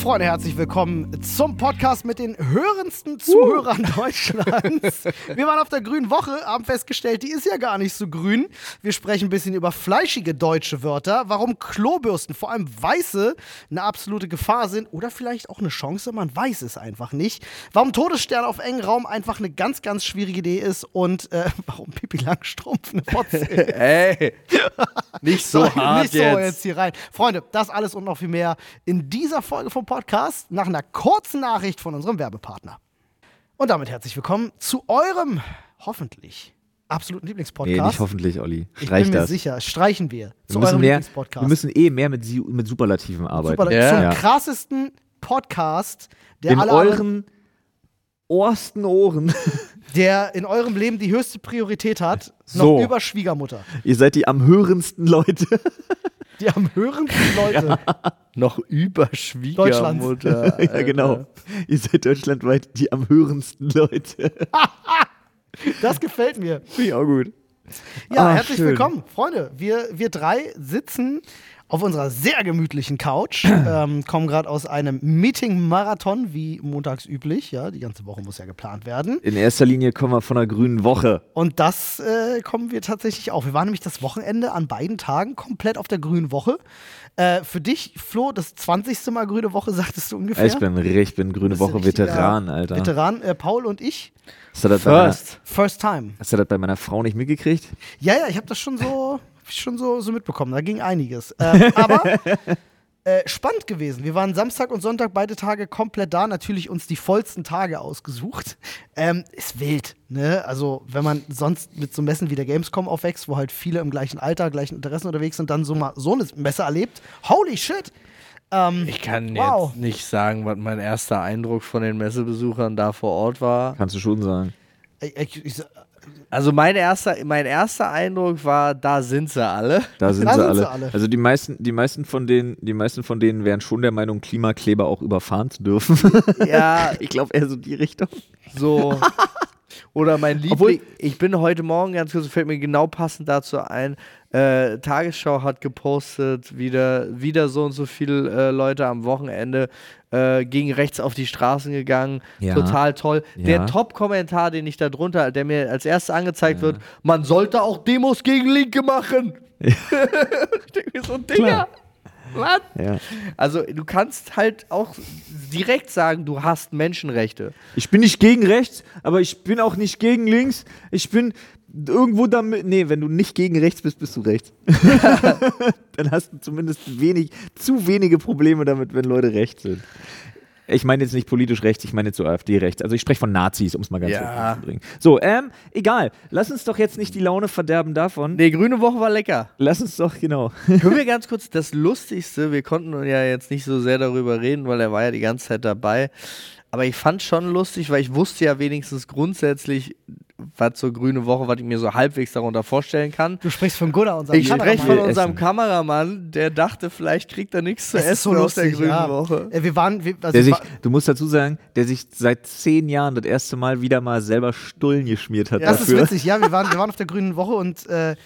Freunde, herzlich willkommen zum Podcast mit den hörendsten Zuhörern Deutschlands. Wir waren auf der grünen Woche, haben festgestellt, die ist ja gar nicht so grün. Wir sprechen ein bisschen über fleischige deutsche Wörter, warum Klobürsten, vor allem weiße, eine absolute Gefahr sind oder vielleicht auch eine Chance, man weiß es einfach nicht. Warum Todesstern auf engen Raum einfach eine ganz, ganz schwierige Idee ist und äh, warum Pipi Langstrumpf eine Fotze ist. Ey, nicht so Sorry, hart nicht so jetzt. jetzt hier rein. Freunde, das alles und noch viel mehr in dieser Folge vom Podcast nach einer kurzen Nachricht von unserem Werbepartner. Und damit herzlich willkommen zu eurem hoffentlich absoluten Nee, Lieblingspodcast. nicht hoffentlich, Olli. ich Streich bin mir das. sicher, streichen wir Wir zu müssen, eurem mehr, Lieblingspodcast. wir müssen eh mehr mit, mit Superlativen arbeiten. Super, Ja. zum Ja. krassesten Podcast, der In alle euren ohrsten Ohren. der in eurem Leben die höchste Priorität hat, So. noch über Schwiegermutter. Ihr seid die am hörendsten Leute. Die am höhendsten Leute. Noch über Schwiegermutter. ja, genau. Ihr seid deutschlandweit die am hörendsten Leute. Das gefällt mir. Finde ich auch gut. Ja, Ah, herzlich schön. willkommen, Freunde. Wir, wir drei sitzen auf unserer sehr gemütlichen Couch, ähm, kommen gerade aus einem Meeting-Marathon, wie montags üblich. Ja, die ganze Woche muss ja geplant werden. In erster Linie kommen wir von der grünen Woche. Und das äh, kommen wir tatsächlich auch. Wir waren nämlich das Wochenende an beiden Tagen komplett auf der grünen Woche. Äh, für dich, Flo, das 20. Mal grüne Woche, sagtest du ungefähr. Ich bin, ich bin grüne Woche Veteran, Alter. Veteran, äh, Paul und ich, Hast du, das bei meiner, First. first time. hast du das bei meiner Frau nicht mitgekriegt? Ja, ja, ich habe das schon so, schon so, so mitbekommen. Da ging einiges. Ähm, aber äh, spannend gewesen. Wir waren Samstag und Sonntag beide Tage komplett da. Natürlich uns die vollsten Tage ausgesucht. Ähm, ist wild, ne? Also, wenn man sonst mit so Messen wie der Gamescom aufwächst, wo halt viele im gleichen Alter, gleichen Interessen unterwegs sind, dann so mal so eine Messe erlebt. Holy shit! Ähm, Ich kann Wow. jetzt nicht sagen, was mein erster Eindruck von den Messebesuchern da vor Ort war. Kannst du schon sagen. ich, ich, ich, Also mein erster, mein erster Eindruck war, da sind sie alle. Da sind, Da sie, sind alle. sie alle. Also die meisten, die meisten von denen, die meisten von denen wären schon der Meinung, Klimakleber auch überfahren zu dürfen. Ja, ich glaube eher so die Richtung. so. Oder mein Liebling. Obwohl- ich bin heute Morgen, ganz kurz, fällt mir genau passend dazu ein. Äh, Tagesschau hat gepostet, wieder, wieder so und so viele äh, Leute am Wochenende äh, gegen rechts auf die Straßen gegangen. Ja. Total toll. Ja. Der Top-Kommentar, den ich da drunter, der mir als erstes angezeigt wird, man sollte auch Demos gegen Linke machen. ich denke mir so, Digga. Was? Ja. Also du kannst halt auch direkt sagen, du hast Menschenrechte. Ich bin nicht gegen rechts, aber ich bin auch nicht gegen links. Ich bin irgendwo damit. Nee, wenn du nicht gegen rechts bist, bist du rechts. Dann hast du zumindest wenig, zu wenige Probleme damit, wenn Leute rechts sind. Ich meine jetzt nicht politisch rechts, ich meine jetzt so AfD rechts. Also ich spreche von Nazis, um es mal ganz Ja. zu bringen. So, ähm, egal. Lass uns doch jetzt nicht die Laune verderben davon. Die grüne Woche war lecker. Lass uns doch, genau. Können wir ganz kurz das Lustigste, wir konnten ja jetzt nicht so sehr darüber reden, weil er war ja die ganze Zeit dabei. Aber ich fand schon lustig, weil ich wusste ja wenigstens grundsätzlich, was so grüne Woche, was ich mir so halbwegs darunter vorstellen kann. du sprichst von Gunnar, unserem Ich spreche Kameramann. von Will unserem essen. Kameramann, der dachte, vielleicht kriegt er nichts zu Es essen ist so aus der lustig, grünen ja. Woche. Äh, Wir waren, wir, also Der sich, war- du musst dazu sagen, der sich seit zehn Jahren das erste Mal wieder mal selber Stullen geschmiert hat Ja, das ist witzig, ja. Wir waren, wir waren auf der grünen Woche und äh,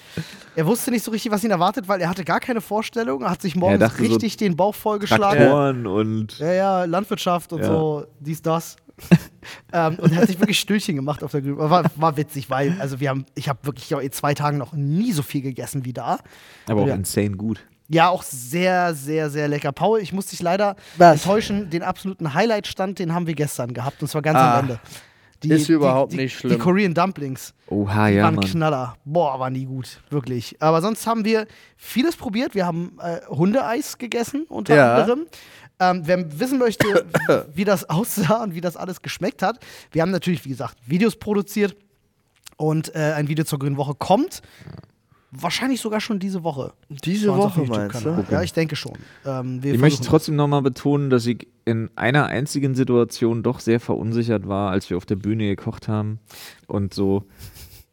er wusste nicht so richtig, was ihn erwartet, weil er hatte gar keine Vorstellung. Er hat sich morgens dachte so, richtig den Bauch vollgeschlagen. Traktoren und Ja, ja, Landwirtschaft und Ja. so, dies, das. ähm, und er hat sich wirklich Stühlchen gemacht auf der Grünen. War, war witzig, weil, also wir haben, ich habe wirklich in zwei Tagen noch nie so viel gegessen wie da. aber auch Ja. insane gut. Ja, auch sehr, sehr, sehr lecker. Paul, ich muss dich leider Was? enttäuschen. Den absoluten Highlight-Stand, den haben wir gestern gehabt. Und zwar ganz Ah, am Ende. Die, ist überhaupt die, nicht Die schlimm. Korean Dumplings. Oha, Die ja, waren Mann. Knaller. Boah, waren die gut. Wirklich. Aber sonst haben wir vieles probiert. Wir haben äh, Hundeeis gegessen, unter Ja. anderem. Ähm, wer wissen möchte, wie das aussah und wie das alles geschmeckt hat, wir haben natürlich, wie gesagt, Videos produziert und äh, ein Video zur Grünen Woche kommt. Wahrscheinlich sogar schon diese Woche. Diese Woche meinst du? Ja, ich denke schon. Ähm, wir Ich möchte trotzdem nochmal betonen, dass ich in einer einzigen Situation doch sehr verunsichert war, als wir auf der Bühne gekocht haben und so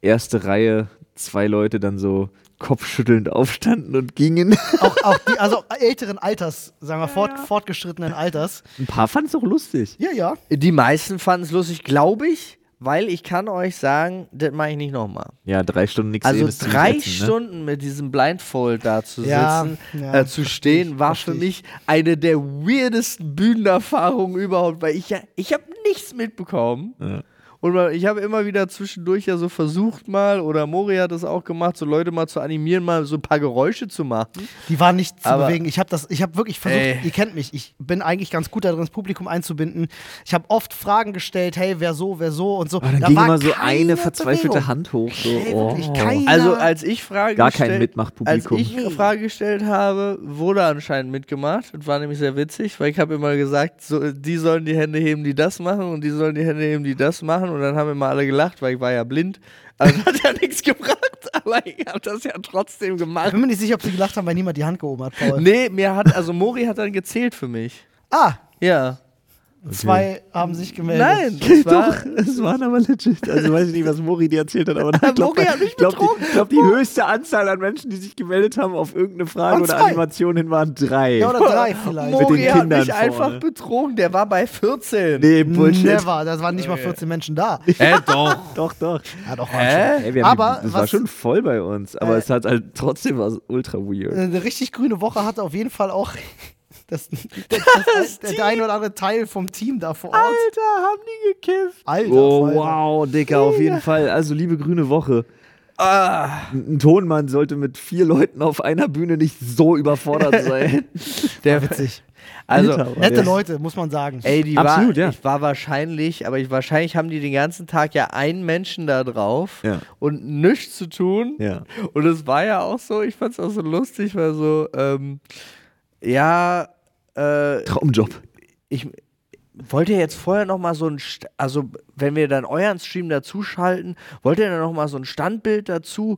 erste Reihe, zwei Leute dann so kopfschüttelnd aufstanden und gingen. auch, auch die, also älteren Alters, sagen wir, fort, fortgeschrittenen Alters. Ein paar fanden es auch lustig. Ja, ja. Die meisten fanden es lustig, glaube ich. weil ich kann euch sagen, das mache ich nicht nochmal. Ja, drei Stunden nichts Also sehen drei ätzend, ne? Stunden mit diesem Blindfold da zu Ja, sitzen, ja, äh, zu stehen, ich, war für ich. mich eine der weirdesten Bühnenerfahrungen überhaupt, weil ich ja, ich habe nichts mitbekommen. Ja. Und ich habe immer wieder zwischendurch ja so versucht mal, oder Mori hat das auch gemacht, so Leute mal zu animieren, mal so ein paar Geräusche zu machen. Die waren nicht zu Aber- bewegen. Ich habe das, ich habe wirklich versucht, Ey. ihr kennt mich, ich bin eigentlich ganz gut darin, das Publikum einzubinden. Ich habe oft Fragen gestellt, hey, wer so, wer so und so. Aber dann Da ging war immer so eine verzweifelte Bewegung. Hand hoch. So. Ey, wirklich, oh. Also als ich Frage Gar kein gestellt, Mitmachpublikum. Als ich eine Frage gestellt habe, wurde anscheinend mitgemacht. Das war nämlich sehr witzig, weil ich habe immer gesagt, so, die sollen die Hände heben, die das machen und die sollen die Hände heben, die das machen und dann haben immer alle gelacht, weil ich war ja blind. Also hat ja nichts gebracht, aber ich habe das ja trotzdem Ich gemacht. bin mir nicht sicher, ob sie gelacht haben, weil niemand die Hand gehoben hat, Paul. Nee, mir hat, also Mori hat dann gezählt für mich. Ah, Ja. Zwei haben sich gemeldet. Nein, das war, Doch, es waren aber legit. Also weiß ich nicht, was Mori dir erzählt hat, aber ich glaube, Mori hat mich glaub, die, glaub, die höchste Anzahl an Menschen, die sich gemeldet haben auf irgendeine Frage oder. Animation hin, waren drei. Ja, oder drei vielleicht. Mit den Mori hat mich einfach vorne. betrogen, der war bei 14. nee, Bullshit. Never, da waren nicht mal 14 Menschen da. Äh, doch. Doch, doch. Ja, doch, Hä? Ey, wir haben Aber die, das war was- schon voll bei uns, aber Äh, es hat halt trotzdem was ultra weird. Eine richtig grüne Woche hatte auf jeden Fall auch das, das, das, der, der ein oder andere Teil vom Team da vor Ort. Alter, haben die gekifft. Alter, Oh, wow, Dicker, auf jeden Fall. Also, liebe grüne Woche. Ah. Ein Tonmann sollte mit vier Leuten auf einer Bühne nicht so überfordert sein. Der, Witzig. also, Alter, Nette der- Leute, muss man sagen. ey, die Absolut, war, ja. ich war wahrscheinlich, aber ich, wahrscheinlich haben die den ganzen Tag ja einen Menschen da drauf Ja. und nichts zu tun. Ja. Und es war ja auch so, ich fand es auch so lustig, weil so, ähm, ja, äh, Traumjob. ich wollte jetzt vorher noch mal so ein, St also wenn wir dann euren Stream dazuschalten, wollt ihr dann noch mal so ein Standbild dazu?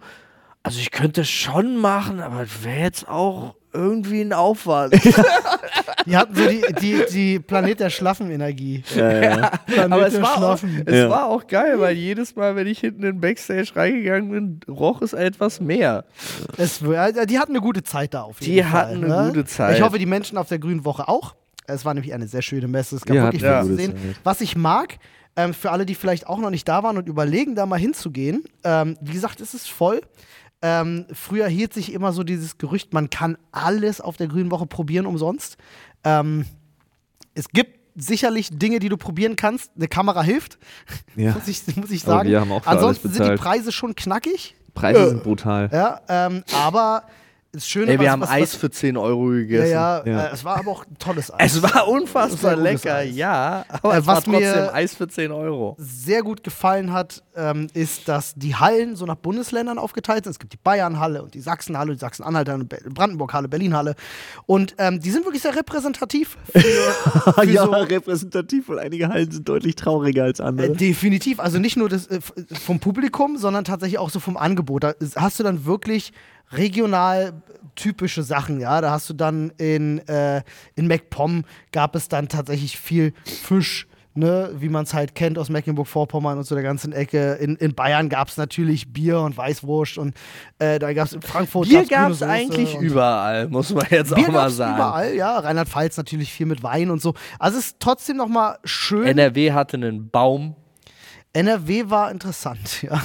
Also ich könnte es schon machen, aber wäre jetzt auch irgendwie ein Aufwand. Die hatten so die, die, die Planet der Schlaffen-Energie. Ja, ja. Planet aber es, der war auch, Schlaffen. es Ja. war auch geil, weil jedes Mal, wenn ich hinten in den Backstage reingegangen bin, roch es etwas mehr. Es, äh, die hatten eine gute Zeit da auf jeden Die Fall. hatten eine ne? gute Zeit. Ich hoffe, die Menschen auf der Grünen Woche auch. Es war nämlich eine sehr schöne Messe. Es gab Ja, wirklich hatten viel eine zu sehen. Zeit. Was ich mag, ähm, für alle, die vielleicht auch noch nicht da waren und überlegen, da mal hinzugehen, ähm, wie gesagt, es ist voll. Ähm, früher hielt sich immer so dieses Gerücht, man kann alles auf der Grünen Woche probieren umsonst. Ähm, es gibt sicherlich Dinge, die du probieren kannst. Eine Kamera hilft, Ja. muss, ich, muss ich sagen. Ansonsten sind die. Preise schon knackig. Preise sind brutal. Ja, ähm, aber das Schöne Ey, wir was- haben was, Eis was, für 10 Euro ja, gegessen. ja, Ja. Äh, es war aber auch ein tolles Eis. Es war unfassbar lecker, Eis. ja. Aber Äh, es war was trotzdem mir- Eis für 10 Euro. sehr gut gefallen hat, ähm, ist, dass die Hallen so nach Bundesländern aufgeteilt sind. Es gibt die Bayernhalle und die Sachsenhalle, die Sachsen-Anhalter und Be- Brandenburg-Halle, Berlin-Halle. Und ähm, die sind wirklich sehr repräsentativ. Für, für ja, so, repräsentativ, weil einige Hallen sind deutlich trauriger als andere. Äh, definitiv. Also nicht nur das, äh, vom Publikum, sondern tatsächlich auch so vom Angebot. Da hast du dann wirklich regional typische Sachen, ja. Da hast du dann in, äh, in MacPom gab es dann tatsächlich viel Fisch. Ne, wie man es halt kennt aus Mecklenburg-Vorpommern und so der ganzen Ecke. In, in Bayern gab es natürlich Bier und Weißwurst und äh, da gab es in Frankfurt Bier gab es eigentlich überall, muss man jetzt Bier auch mal sagen. überall, ja. Rheinland-Pfalz natürlich viel mit Wein und so. Also es ist trotzdem noch mal schön. NRW hatte einen Baum. NRW war interessant, ja.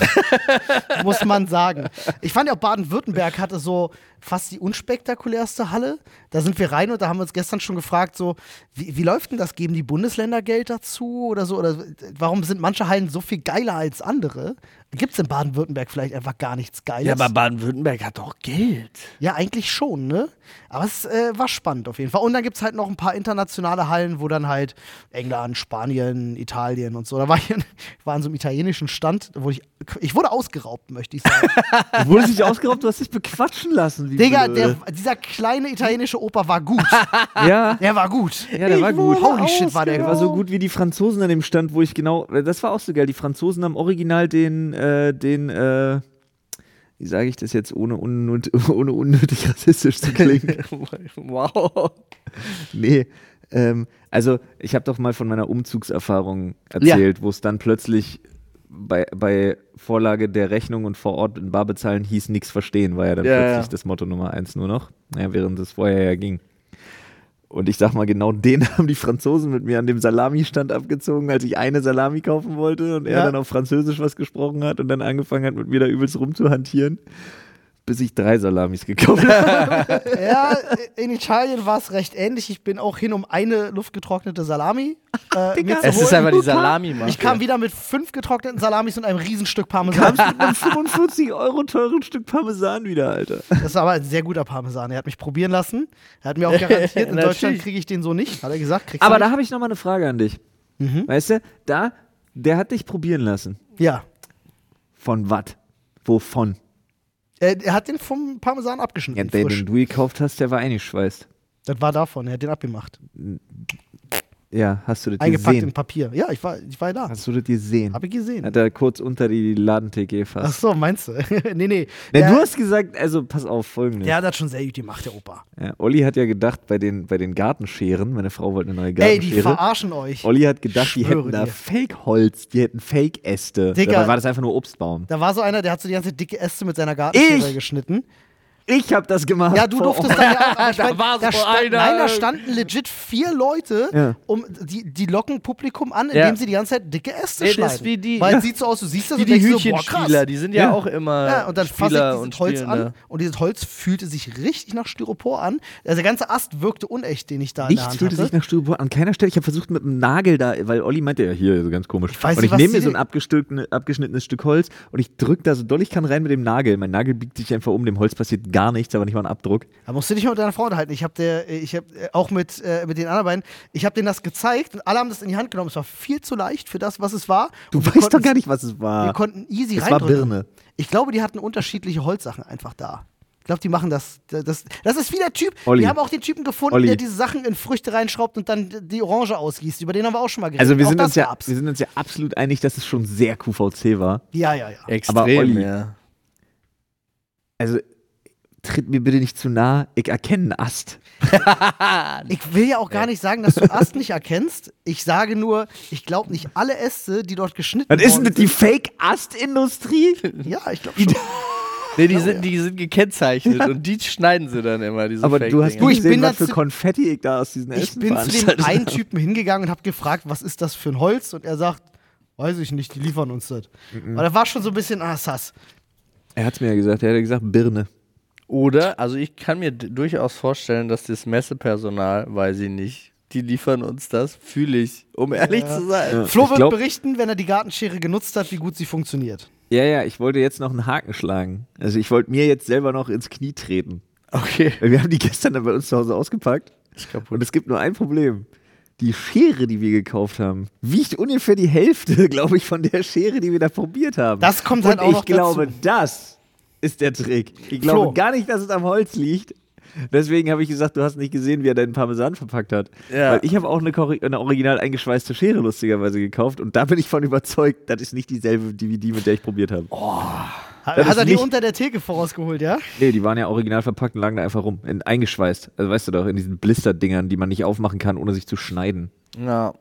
Muss man sagen. Ich fand ja auch Baden-Württemberg hatte so fast die unspektakulärste Halle. Da sind wir rein und da haben wir uns gestern schon gefragt, so, wie, wie läuft denn das? Geben die Bundesländer Geld dazu oder so? Oder warum sind manche Hallen so viel geiler als andere? Gibt es in Baden-Württemberg vielleicht einfach gar nichts Geiles? Ja, aber Baden-Württemberg hat doch Geld. Ja, eigentlich schon, ne? Aber es äh, war spannend auf jeden Fall. Und dann gibt es halt noch ein paar internationale Hallen, wo dann halt England, Spanien, Italien und so. Da war ich, in, ich war an so einem italienischen Stand, wo ich, ich wurde ausgeraubt, möchte ich sagen. Du wurdest nicht ausgeraubt, du hast dich bequatschen lassen. Digga, der, dieser kleine italienische Opa war gut. ja, Der war gut. ja, der war gut. Holy shit, war der Der war so gut wie die Franzosen an dem Stand, wo ich genau. Das war auch so geil. Die Franzosen haben original den, äh, den, äh, wie sage ich das jetzt, ohne, unnöt ohne unnötig rassistisch zu klingen? wow. nee. Ähm, also, ich habe doch mal von meiner Umzugserfahrung erzählt, wo es dann plötzlich bei, bei Vorlage der Rechnung und vor Ort in Bar bezahlen hieß nichts verstehen, war ja dann Ja, plötzlich ja. das Motto Nummer eins nur noch. Naja, während es vorher ja ging. Und ich sag mal, genau den haben die Franzosen mit mir an dem Salami-Stand abgezogen, als ich eine Salami kaufen wollte und er Ja. dann auf Französisch was gesprochen hat und dann angefangen hat, mit mir da übelst rumzuhantieren, bis ich drei Salamis gekauft habe. Ja, in Italien war es recht ähnlich. Ich bin auch hin, um eine luftgetrocknete Salami äh, mir zu Es ist einfach die salami -Mafia. Ich kam wieder mit fünf getrockneten Salamis und einem Riesenstück Parmesan. Kamst mit einem 45 Euro teuren Stück Parmesan wieder, Alter. Das war aber ein sehr guter Parmesan. Er hat mich probieren lassen. Er hat mir auch garantiert, in. Deutschland kriege ich den so nicht. Hat er gesagt, kriegst du Aber da habe ich noch mal eine Frage an dich. Weißt du, da, der hat dich probieren lassen. Ja. Von was? Wovon? Er, er hat den vom Parmesan Ja, abgeschnitten. der, frisch. den du gekauft hast, der war eingeschweißt. Das war davon. Er hat den abgemacht. Ja, hast du das Eingepackt in gesehen? Papier. Ja, ich war, ich war da. Hast du das gesehen? Hab ich gesehen. Hat er kurz unter die Ladentheke Ach gefasst. so, meinst du? nee, nee. Na, du hast gesagt, also pass auf, folgendes. der hat das schon sehr gut gemacht, der Opa. Ja, Olli hat ja gedacht, bei den, bei den Gartenscheren, meine Frau wollte eine neue Ey, die Gartenschere. verarschen euch. Olli hat gedacht, die hätten da dir. Fake-Holz, die hätten Fake-Äste. Digga. Dabei war das einfach nur Obstbaum. Da war so einer, der hat so die ganze dicke Äste mit seiner Gartenschere Ich? geschnitten. Ich hab das gemacht. Ja, du durftest dann ja auch. Ich Da mein, war da so stand, einer. Nein, da standen legit vier Leute, Ja. um die, die locken Publikum an, Ja. indem sie die ganze Zeit dicke Äste das schneiden. ist wie die- Weil ja. es sieht so aus, du siehst das Wie und die denkst so. Hütchenspieler, die sind ja, Ja. auch immer Ja, und dann fasse Spieler ich und dieses Holz Spielende. an und dieses Holz fühlte sich richtig nach Styropor an. Also der ganze Ast wirkte unecht, den ich da in der Nichts Hand fühlte hatte. sich nach Styropor an keiner Stelle. Ich habe versucht mit dem Nagel da, weil Olli meinte ja hier, so ganz komisch. weiß und ich nehme mir so ein abgeschnittenes Stück Holz und ich drücke da so doll ich kann rein mit dem Nagel. Mein Nagel biegt sich einfach um, dem Holz passiert gar nichts, aber nicht mal ein Abdruck. Da musst du dich mal mit deiner Frau unterhalten. Ich habe der, ich habe äh, auch mit, äh, mit den anderen beiden, ich habe denen das gezeigt und alle haben das in die Hand genommen. Es war viel zu leicht für das, was es war. Du weißt doch gar nicht, was es war. Wir konnten easy Es war reindrücken. Birne. Ich glaube, die hatten unterschiedliche Holzsachen einfach da. Ich glaube, die machen das, das. Das ist wie der Typ. Olli. Wir haben auch den Typen gefunden, Olli. der diese Sachen in Früchte reinschraubt und dann die Orange ausgießt. Über den haben wir auch schon mal geredet. Also wir sind, uns ja, gab's. wir sind uns ja absolut einig, dass es schon sehr QVC war. Ja, ja, ja. Extrem, Aber Olli- ja. Also tritt mir bitte nicht zu nah, ich erkenne einen Ast. Ich will ja auch gar nicht sagen, dass du Ast nicht erkennst. Ich sage nur, ich glaube nicht alle Äste, die dort geschnitten Was ist denn die Fake-Ast-Industrie? Ja, ich glaube schon. Nee, die sind, die sind gekennzeichnet und die schneiden sie dann immer, diese Aber du hast. Du, nicht ich bin was für Konfetti ich da aus diesen Ich bin zu dem einen. Typen hingegangen und habe gefragt, was ist das für ein Holz? Und er sagt, weiß ich nicht, die liefern uns das. Aber da war schon so ein bisschen, ah, sass. Er hat es mir ja gesagt, er hat ja gesagt Birne. Oder, also ich kann mir durchaus vorstellen, dass das Messepersonal, weiß ich nicht, die liefern uns das, fühle ich, um ehrlich Ja. zu sein. Ja. Flo wird berichten, wenn er die Gartenschere genutzt hat, wie gut sie funktioniert. Ja, ja, ich wollte jetzt noch einen Haken schlagen. Also ich wollte mir jetzt selber noch ins Knie treten. Okay. Weil wir haben die gestern dann bei uns zu Hause ausgepackt. Ist kaputt. Und es gibt nur ein Problem. Die Schere, die wir gekauft haben, wiegt ungefähr die Hälfte, glaube ich, von der Schere, die wir da probiert haben. Das kommt Und halt auch ich noch glaube, dazu. das ist der Trick. Ich glaube Flo. gar nicht, dass es am Holz liegt. Deswegen habe ich gesagt, du hast nicht gesehen, wie er deinen Parmesan verpackt hat. Ja. Weil ich habe auch eine, eine original eingeschweißte Schere lustigerweise gekauft und da bin ich von überzeugt, das ist nicht dieselbe wie die, mit der ich probiert habe. Hat, Das hat er die unter der Theke vorausgeholt, ja? Nee, die waren ja original verpackt und lagen da einfach rum, in, eingeschweißt. Also weißt du doch, in diesen Blisterdingern, die man nicht aufmachen kann, ohne sich zu schneiden. Ja.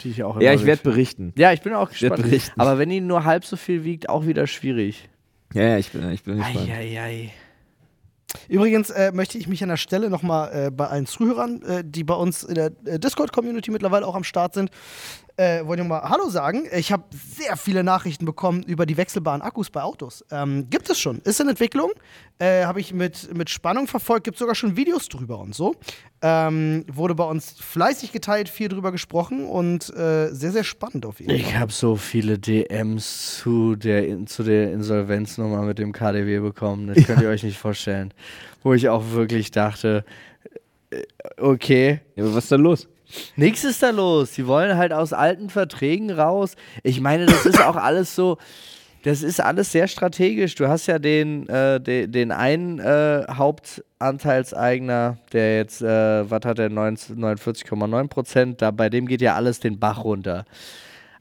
Die ich auch Ja, ich werde berichten. Ja, ich bin auch gespannt. Aber wenn die nur halb so viel wiegt, auch wieder schwierig. Ja, ja, ich bin, ich bin gespannt. Eieiei. Übrigens äh, möchte ich mich an der Stelle nochmal äh, bei allen Zuhörern, äh, die bei uns in der äh, Discord-Community mittlerweile auch am Start sind, äh, wollte ich mal Hallo sagen. Ich habe sehr viele Nachrichten bekommen über die wechselbaren Akkus bei Autos. Ähm, gibt es schon, ist in Entwicklung. Äh, habe ich mit, mit Spannung verfolgt, gibt sogar schon Videos drüber und so. Ähm, wurde bei uns fleißig geteilt, viel drüber gesprochen und äh, sehr, sehr spannend auf jeden Fall. Ich habe so viele DMs zu der, in, zu der Insolvenznummer mit dem KDW bekommen. Das könnt ihr euch nicht vorstellen. Wo ich auch wirklich dachte, äh, okay, Ja, aber was ist da los? Nichts ist da los. Die wollen halt aus alten Verträgen raus. Ich meine, das ist auch alles so. Das ist alles sehr strategisch. Du hast ja den, äh, de, den einen äh, Hauptanteilseigner, der jetzt, äh, was hat er, 49,9 Prozent, bei dem geht ja alles den Bach runter.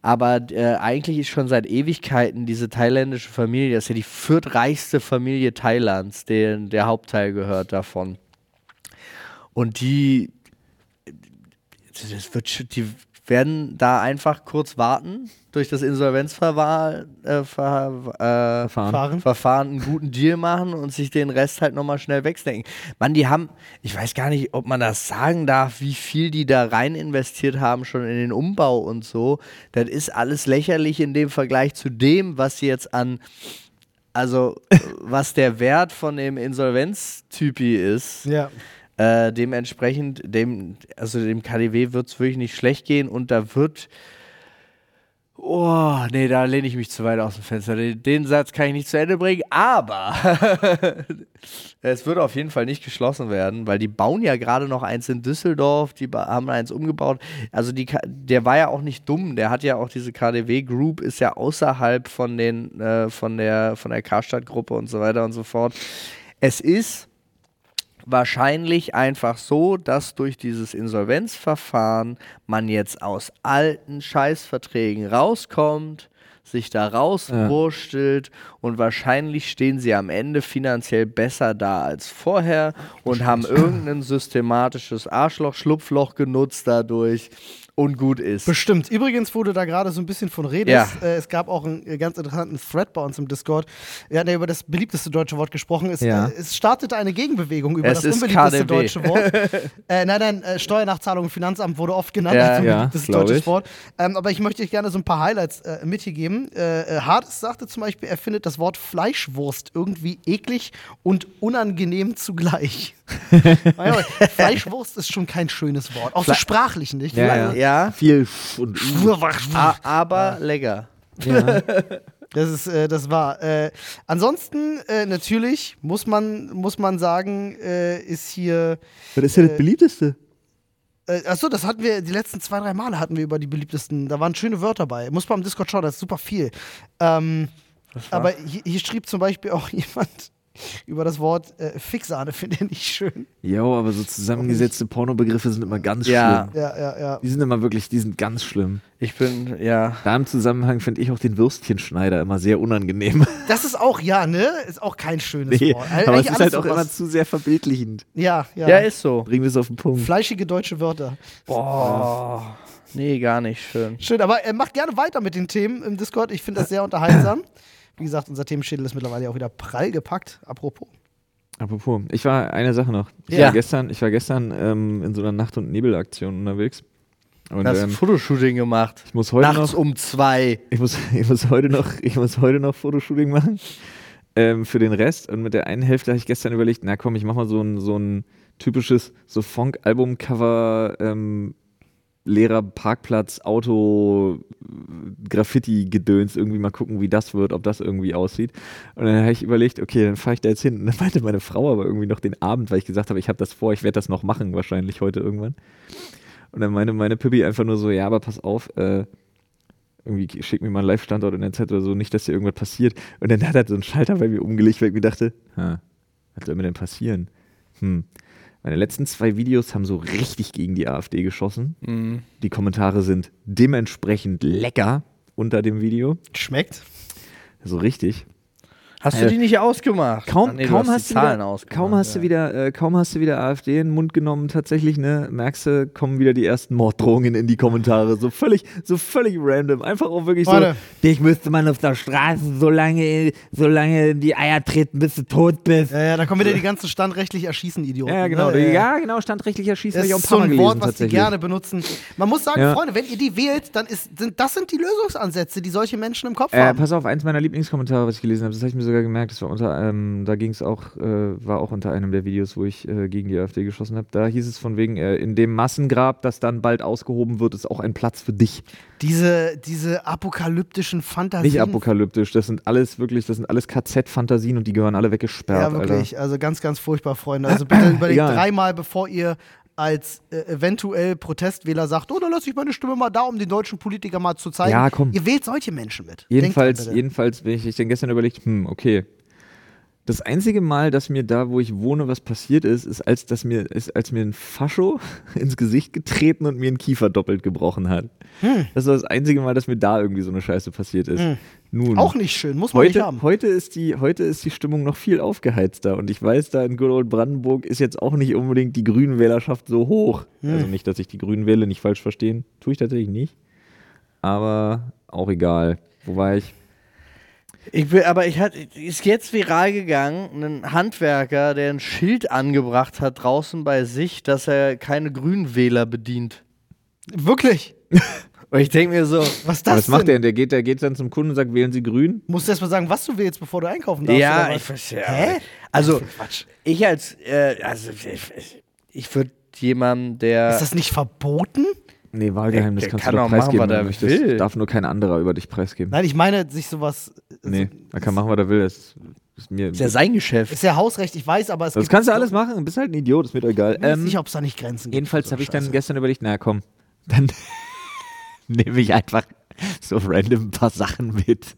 Aber äh, eigentlich ist schon seit Ewigkeiten diese thailändische Familie, das ist ja die viertreichste Familie Thailands, den, der Hauptteil gehört davon. Und die, das wird, die werden da einfach kurz warten, durch das Insolvenzverfahren äh, ver, äh. Verfahren einen guten Deal machen und sich den Rest halt nochmal schnell wegstecken. Mann, die haben, ich weiß gar nicht, ob man das sagen darf, wie viel die da rein investiert haben, schon in den Umbau und so. Das ist alles lächerlich in dem Vergleich zu dem, was sie jetzt an, also was der Wert von dem Insolvenztypi ist. Ja. Äh, dementsprechend, dem, also dem KDW wird es wirklich nicht schlecht gehen und da wird. Oh, nee, da lehne ich mich zu weit aus dem Fenster. Den, den Satz kann ich nicht zu Ende bringen, aber es wird auf jeden Fall nicht geschlossen werden, weil die bauen ja gerade noch eins in Düsseldorf, die haben eins umgebaut. Also die, der war ja auch nicht dumm, der hat ja auch diese KDW Group, ist ja außerhalb von den, äh, von der, von der Karstadt-Gruppe und so weiter und so fort. Es ist wahrscheinlich einfach so, dass durch dieses Insolvenzverfahren man jetzt aus alten Scheißverträgen rauskommt, sich da rauswurstelt und wahrscheinlich stehen sie am Ende finanziell besser da als vorher und haben irgendein systematisches Arschloch-Schlupfloch genutzt dadurch und gut ist. Bestimmt. Übrigens wurde da gerade so ein bisschen von Rede. Ja. Äh, es gab auch einen äh, ganz interessanten Thread bei uns im Discord. Wir hatten ja über das beliebteste deutsche Wort gesprochen. Es, Ja. äh, es startete eine Gegenbewegung über Es das unbeliebteste KDW. deutsche Wort. äh, nein, nein, äh, Steuernachzahlung, Finanzamt wurde oft genannt Ja, als ja, deutsches ich. Wort. Ähm, aber ich möchte euch gerne so ein paar Highlights äh, mit hier geben. Äh, äh, Hades sagte zum Beispiel, er findet das Wort Fleischwurst irgendwie eklig und unangenehm zugleich. Fleischwurst ist schon kein schönes Wort. Auch so sprachlich nicht. Ja, ja. Ja, Viel und aber lecker. ja. Das ist, äh, das war. Äh, ansonsten äh, natürlich muss man muss man sagen, äh, ist hier. Was ist ja das beliebteste? Äh, achso, das hatten wir die letzten zwei drei Male hatten wir über die beliebtesten. Da waren schöne Wörter bei. Muss man im Discord schauen, das ist super viel. Ähm, aber hier, hier schrieb zum Beispiel auch jemand über das Wort äh, Fixahne, finde ich nicht schön. Jo, aber so zusammengesetzte Pornobegriffe sind immer ganz Ja. schlimm. Ja, ja, ja. Die sind immer wirklich, die sind ganz schlimm. Ich bin, ja. Da im Zusammenhang finde ich auch den Würstchenschneider immer sehr unangenehm. Das ist auch, ja, ne? Ist auch kein schönes nee, Wort. aber es ist halt auch immer zu sehr verbildlichend. Ja, ja. Ja, ist so. Bringen wir es auf den Punkt. Fleischige deutsche Wörter. Boah. Nee, gar nicht schön. Schön, aber äh, macht gerne weiter mit den Themen im Discord. Ich finde das sehr unterhaltsam. Wie gesagt, unser Themenschädel ist mittlerweile auch wieder prall gepackt. Apropos. Apropos, ich war eine Sache noch. Ich Ja. war gestern, ich war gestern ähm, in so einer Nacht- und Nebelaktion unterwegs. Und Du hast ein ähm, Fotoshooting gemacht. ich muss heute Nachts noch, um zwei. ich muss, ich muss heute noch, ich muss heute noch Fotoshooting machen ähm, für den Rest. Und mit der einen Hälfte habe ich gestern überlegt, na komm, ich mach mal so ein, so ein typisches so Funk-Album-Cover. Ähm, Lehrer, Parkplatz, Auto, Graffiti-Gedöns, irgendwie mal gucken, wie das wird, ob das irgendwie aussieht. Und dann habe ich überlegt, okay, dann fahre ich da jetzt hin. Und dann meinte meine Frau aber irgendwie noch den Abend, weil ich gesagt habe, ich habe das vor, ich werde das noch machen, wahrscheinlich heute irgendwann. Und dann meinte meine Pippi einfach nur so, ja, aber pass auf, äh, irgendwie schick mir mal einen Live-Standort in der Zeit oder so, nicht, dass hier irgendwas passiert. Und dann hat er so einen Schalter bei mir umgelegt, weil ich mir dachte, was soll mir denn passieren? Hm. Meine letzten zwei Videos haben so richtig gegen die AfD geschossen. Mhm. Die Kommentare sind dementsprechend lecker unter dem Video. Schmeckt. So richtig. Hast du Äh, die nicht ausgemacht? Kaum, Ah, nee, du kaum, hast hast die du Zahlen wieder, ausgemacht. kaum hast du ja. wieder, äh, kaum hast du wieder AfD in den Mund genommen, tatsächlich, ne, merkst du, kommen wieder die ersten Morddrohungen in die Kommentare. So völlig, so völlig random. Einfach auch wirklich Warte. so. Dich müsste man auf der Straße so lange, so lange in die Eier treten, bis du tot bist. Ja, ja, da kommen wieder die ganzen standrechtlich erschießen Idioten. Ja, genau. Ne? Ja, genau, standrechtlicher Schießen Das ich auch ein ist so paar Mal ein gelesen, Wort, was die gerne benutzen. Man muss sagen, Ja. Freunde, wenn ihr die wählt, dann ist, sind, das sind die Lösungsansätze, die solche Menschen im Kopf Äh, haben. pass auf, eins meiner Lieblingskommentare, was ich gelesen habe, das habe ich mir sogar gemerkt, das war unter, ähm, da ging es auch, äh, war auch unter einem der Videos, wo ich äh, gegen die AfD geschossen habe. Da hieß es von wegen, äh, in dem Massengrab, das dann bald ausgehoben wird, ist auch ein Platz für dich. Diese, diese apokalyptischen Fantasien. Nicht apokalyptisch, das sind alles wirklich, das sind alles KZ-Fantasien und die gehören alle weggesperrt, Ja, wirklich. Also ganz, ganz furchtbar, Freunde. Also bitte überlegt dreimal, bevor ihr als äh, eventuell Protestwähler sagt, oh, dann lasse ich meine Stimme mal da, um den deutschen Politiker mal zu zeigen. Ja, komm. Ihr wählt solche Menschen mit. Jedenfalls, jedenfalls, wenn ich, ich dann gestern überlegt, hm, okay, Das einzige Mal, dass mir da, wo ich wohne, was passiert ist, ist, als, dass mir, ist, als mir ein Fascho ins Gesicht getreten und mir einen Kiefer doppelt gebrochen hat. Hm. Das war das einzige Mal, dass mir da irgendwie so eine Scheiße passiert ist. Hm. Nun, Auch nicht schön, muss man nicht heute, haben. heute, ist die, heute ist die Stimmung noch viel aufgeheizter und ich weiß, da in Good Old Brandenburg ist jetzt auch nicht unbedingt die Grünen-Wählerschaft so hoch. Hm. Also nicht, dass ich die Grünen wähle, nicht falsch verstehen. Tue ich tatsächlich nicht. Aber auch egal. Wo war ich? Ich will, aber ich hatte, ist jetzt viral gegangen, ein Handwerker, der ein Schild angebracht hat draußen bei sich, dass er keine Grünwähler bedient. Wirklich? Und ich denke mir so, Was ist das was macht denn? der denn? Der geht, der geht dann zum Kunden und sagt, wählen Sie grün? Musst du erst mal sagen, was du willst, bevor du einkaufen darfst. ja, oder ich verstehe. Hä? Also, Quatsch. ich als, äh, also, ich, ich würde jemandem, der. Ist das nicht verboten? Nee, Wahlgeheimnis Der- der kannst kann du doch doch machen, preisgeben, was er du möchtest. will. Darf nur kein anderer über dich preisgeben. Nein, ich meine, sich sowas. nee, er kann machen, was er will. Das ist mir. ist ja sein Geschäft. Ist ja Hausrecht, ich weiß, aber es das gibt. kannst du alles machen, du bist halt ein Idiot, ist mir doch egal. Ich weiß Ähm, nicht, ob es da nicht Grenzen gibt. jedenfalls habe ich dann gestern überlegt, naja, komm, dann nehme ich einfach so random ein paar Sachen mit.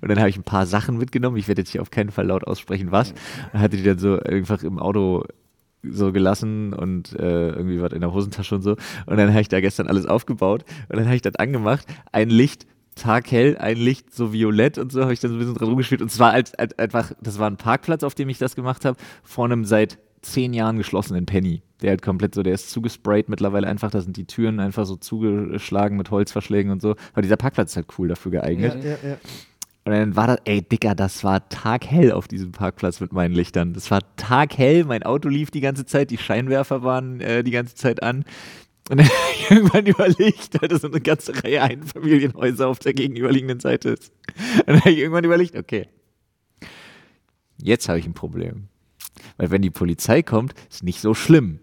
Und dann habe ich ein paar Sachen mitgenommen. Ich werde jetzt hier auf keinen Fall laut aussprechen, was. Dann hatte die dann so einfach im Auto so gelassen und äh, irgendwie was in der Hosentasche und so. Und dann habe ich da gestern alles aufgebaut und dann habe ich das angemacht. Ein Licht taghell, ein Licht so violett und so habe ich dann so ein bisschen dran rumgespielt. Und zwar als, als einfach, das war ein Parkplatz, auf dem ich das gemacht habe, vor einem seit zehn Jahren geschlossenen Penny. Der halt komplett so, der ist zugesprayt mittlerweile einfach, da sind die Türen einfach so zugeschlagen mit Holzverschlägen und so. Aber dieser Parkplatz ist halt cool dafür geeignet. Ja, ja, ja. Und dann war das, ey, Dicker, das war taghell auf diesem Parkplatz mit meinen Lichtern. Das war taghell, mein Auto lief die ganze Zeit, die Scheinwerfer waren äh, die ganze Zeit an. Und dann irgendwann überlegt, weil das so eine ganze Reihe Einfamilienhäuser auf der gegenüberliegenden Seite ist. Und dann habe ich irgendwann überlegt, okay, jetzt habe ich ein Problem. Weil wenn die Polizei kommt, ist nicht so schlimm.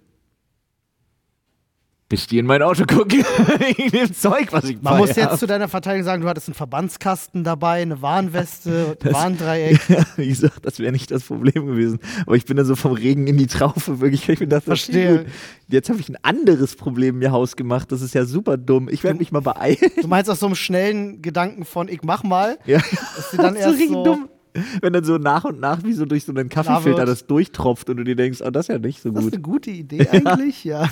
Bis die in mein Auto gucken, wegen dem Zeug, was ich Man muss hab. jetzt zu deiner Verteidigung sagen, du hattest einen Verbandskasten dabei, eine Warnweste, ein Warndreieck. Wie gesagt, das wäre nicht das Problem gewesen. Aber ich bin dann so vom Regen in die Traufe wirklich. Ich bin das Verstehe. Jetzt habe ich ein anderes Problem mir hausgemacht. Das ist ja super dumm. Ich werde mich mal beeilen. Du meinst aus so einem schnellen Gedanken von ich mach mal, Ja, sie dann so erst richtig so dumm. Wenn dann so nach und nach wie so durch so einen Kaffeefilter das durchtropft und du dir denkst, oh, das ist ja nicht so Das ist gut. eine gute Idee eigentlich, ja.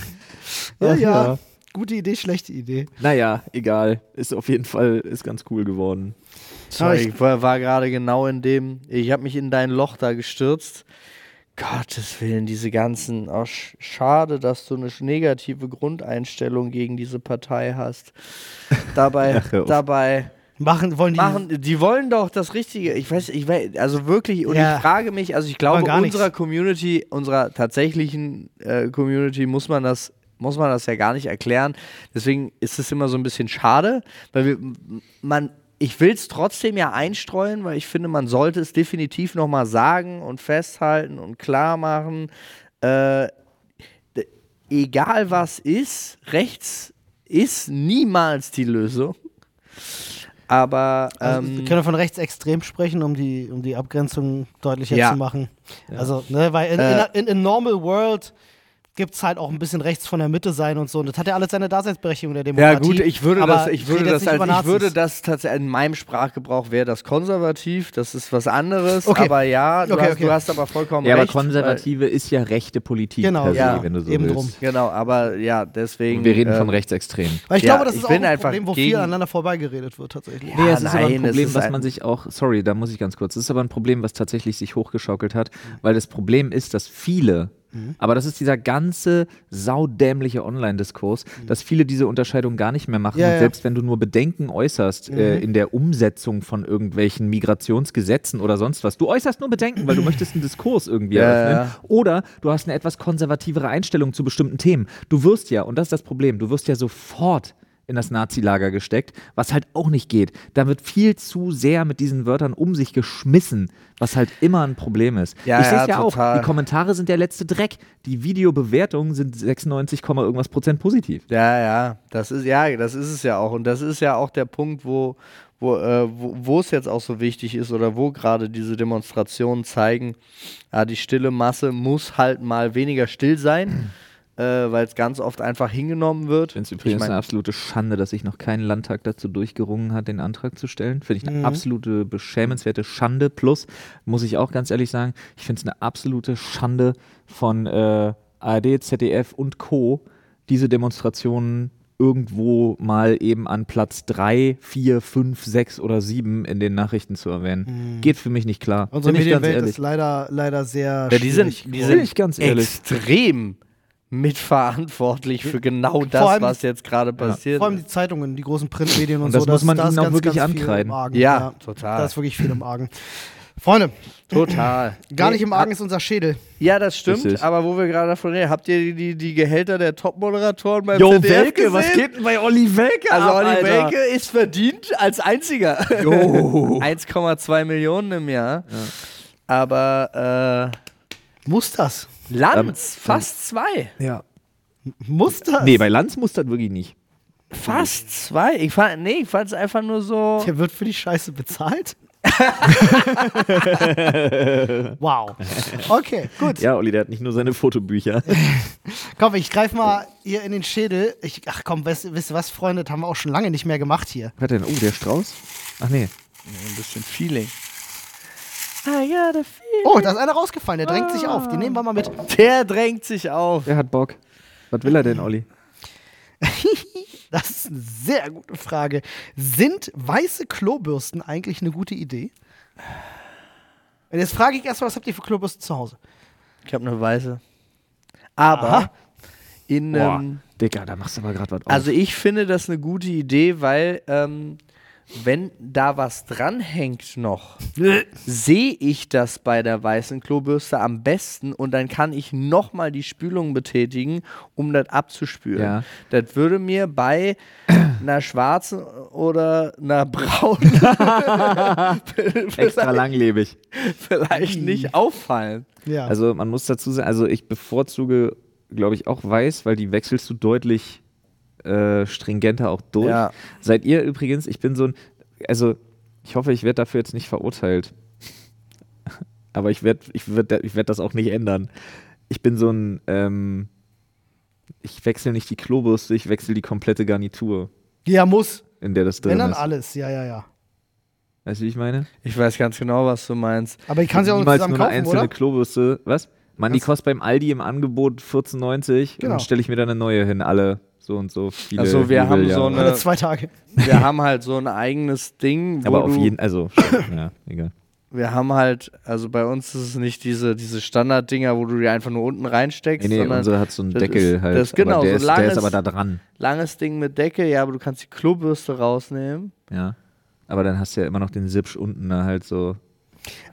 Ja, ja. ja. Gute Idee, schlechte Idee. Naja, egal. Ist auf jeden Fall ist ganz cool geworden. Sorry, ich- war, war gerade genau in dem. Ich habe mich in dein Loch da gestürzt. Gottes Willen, diese ganzen. Oh, sch schade, dass du eine negative Grundeinstellung gegen diese Partei hast. Dabei, Ach, dabei Machen, wollen die. machen. Die wollen doch das Richtige. Ich weiß, ich weiß, also wirklich. Und Ja. ich frage mich, also ich glaube, gar nichts. unserer Community, unserer tatsächlichen äh, Community muss man das muss man das ja gar nicht erklären. Deswegen ist es immer so ein bisschen schade, weil wir, man, ich will es trotzdem ja einstreuen, weil ich finde, man sollte es definitiv nochmal sagen und festhalten und klar machen. Äh, egal was ist, rechts ist niemals die Lösung. Aber Also, ähm, wir können von rechtsextrem sprechen, um die, um die Abgrenzung deutlicher Ja. zu machen. Also, ne, weil in, Äh. in, in, in Normal World gibt es halt auch ein bisschen rechts von der Mitte sein und so. Und das hat ja alles seine Daseinsberechtigung der Ja Demokratie. gut, ich würde Aber das, ich würde das als, ich würde das tatsächlich in meinem Sprachgebrauch wäre das konservativ, das ist was anderes. Okay. Aber ja, du, Okay, hast, okay. du hast aber vollkommen Ja, aber recht. Konservative ist ja rechte Politik Genau, per se, ja, wenn du so eben willst. drum. Genau, aber ja, deswegen. Wir reden von äh, Rechtsextremen. Weil ich Ja, glaube, das ich ist auch bin ein einfach Problem, wo viel aneinander vorbeigeredet wird, tatsächlich. Ja, Nee, es ist aber ein nein, Problem, was ein- man sich auch, sorry, da muss ich ganz kurz, es ist aber ein Problem, was tatsächlich sich hochgeschaukelt hat, weil das Problem ist, dass viele, Mhm. aber das ist dieser ganze saudämliche Online-Diskurs, dass viele diese Unterscheidung gar nicht mehr machen Mhm. Ja, und ja. selbst wenn du nur Bedenken äußerst äh, Mhm. in der Umsetzung von irgendwelchen Migrationsgesetzen oder sonst was, du äußerst nur Bedenken, weil du möchtest einen Diskurs irgendwie Ja, eröffnen ja. oder du hast eine etwas konservativere Einstellung zu bestimmten Themen. Du wirst ja, und das ist das Problem, du wirst ja sofort in das Nazi-Lager gesteckt, was halt auch nicht geht. Da wird viel zu sehr mit diesen Wörtern um sich geschmissen, was halt immer ein Problem ist. Ja, ich sehe ja, es ja auch, die Kommentare sind der letzte Dreck. Die Videobewertungen sind 96, Komma irgendwas Prozent positiv. Ja, ja, das ist ja, das ist es ja auch und das ist ja auch der Punkt, wo wo, äh, es jetzt auch so wichtig ist oder wo gerade diese Demonstrationen zeigen, ja, die stille Masse muss halt mal weniger still sein. Äh, weil es ganz oft einfach hingenommen wird. Ich finde es übrigens Ich mein- eine absolute Schande, dass sich noch kein Landtag dazu durchgerungen hat, den Antrag zu stellen. Finde ich eine Mhm. absolute beschämenswerte Schande. Plus, muss ich auch ganz ehrlich sagen, ich finde es eine absolute Schande von äh, ARD, ZDF und Co., diese Demonstrationen irgendwo mal eben an Platz 3, 4, 5, 6 oder 7 in den Nachrichten zu erwähnen. Geht für mich nicht klar. Unsere Medienwelt ist leider, leider sehr Ja, die sind, schwierig die sind ganz ehrlich. extrem mitverantwortlich für genau das, allem- was jetzt gerade passiert. Vor allem die Zeitungen, die großen Printmedien und, Und das so. muss man da ist ihnen auch ganz, wirklich ganz viel ankreiden. Im Argen. Ja, total. Da ist wirklich viel im Argen. Freunde, Total. gar Nee, nicht im Argen ist unser Schädel. Ja, das stimmt, Richtig. aber wo wir gerade davon reden, habt ihr die, die, die Gehälter der Top-Moderatoren beim Jo, ZDF Welke, gesehen? was geht denn bei Olli Welke Also ab, Olli Alter? Welke ist verdient als einziger. Jo. 1,2 Millionen im Jahr. Aber Muss das? Lanz, fast zwei. Ja. Muss das? Nee, bei Lanz muss das wirklich nicht. Fast zwei. Ich fand, nee, ich fand es einfach nur so. Der wird für die Scheiße bezahlt? wow. Okay, gut. Ja, Olli, der hat nicht nur seine Fotobücher. Komm, ich greif mal hier in den Schädel. Ich, ach komm, wisst, wisst ihr was, Freunde? Das haben wir auch schon lange nicht mehr gemacht hier. Was denn? Oh, der Strauß? Ach nee. Ein bisschen Feeling. I got a feeling. Oh, da ist einer rausgefallen. Der drängt sich auf. Den nehmen wir mal mit. Der drängt sich auf. Der hat Bock. Was will er denn, Olli? Das ist eine sehr gute Frage. Sind weiße Klobürsten eigentlich eine gute Idee? Und jetzt frage ich erstmal, was habt ihr für Klobürsten zu Hause? Ich habe eine weiße. Aber Aha. in Boah, ähm, Digga, da machst du aber gerade was auf. Also ich finde das eine gute Idee, weil ähm, wenn da was dranhängt noch, sehe ich das bei der weißen Klobürste am besten und dann kann ich nochmal die Spülung betätigen, um das abzuspülen. Ja. Das würde mir bei einer schwarzen oder einer braunen Extra langlebig. vielleicht nicht auffallen. Ja. Also man muss dazu sagen, also ich bevorzuge, glaube ich, auch weiß, weil die wechselst du deutlich äh, stringenter auch durch. Ja. Seid ihr übrigens, ich bin so ein, also ich hoffe, ich werde dafür jetzt nicht verurteilt. Aber ich werde ich werd, ich werd das auch nicht ändern. Ich bin so ein, ähm, ich wechsle nicht die Klobürste, ich wechsle die komplette Garnitur, ja, muss. in der das drin dann ist. alles. Ja, ja, ja. Weißt du, wie ich meine? Ich weiß ganz genau, was du meinst. Aber ich kann sie auch Niemals zusammen nur eine kaufen, einzelne oder? Klobürste. Was? Mann, die kostet beim Aldi im Angebot 14,90 und Genau. dann stelle ich mir da eine neue hin, alle so und so viele. Also wir haben so eine- Alle zwei Tage. Wir haben halt so ein eigenes Ding, wo Aber auf du jeden, also, ja, egal. Wir haben halt, also bei uns ist es nicht diese, diese Standarddinger, wo du die einfach nur unten reinsteckst, Nee, nee, sondern unsere hat so einen Deckel ist- halt. das ist genau, aber der, so ist, der ist langes- aber da dran. langes Ding mit Deckel, ja, aber du kannst die Klobürste rausnehmen. Ja. Aber dann hast du ja immer noch den Zipsch unten da halt so.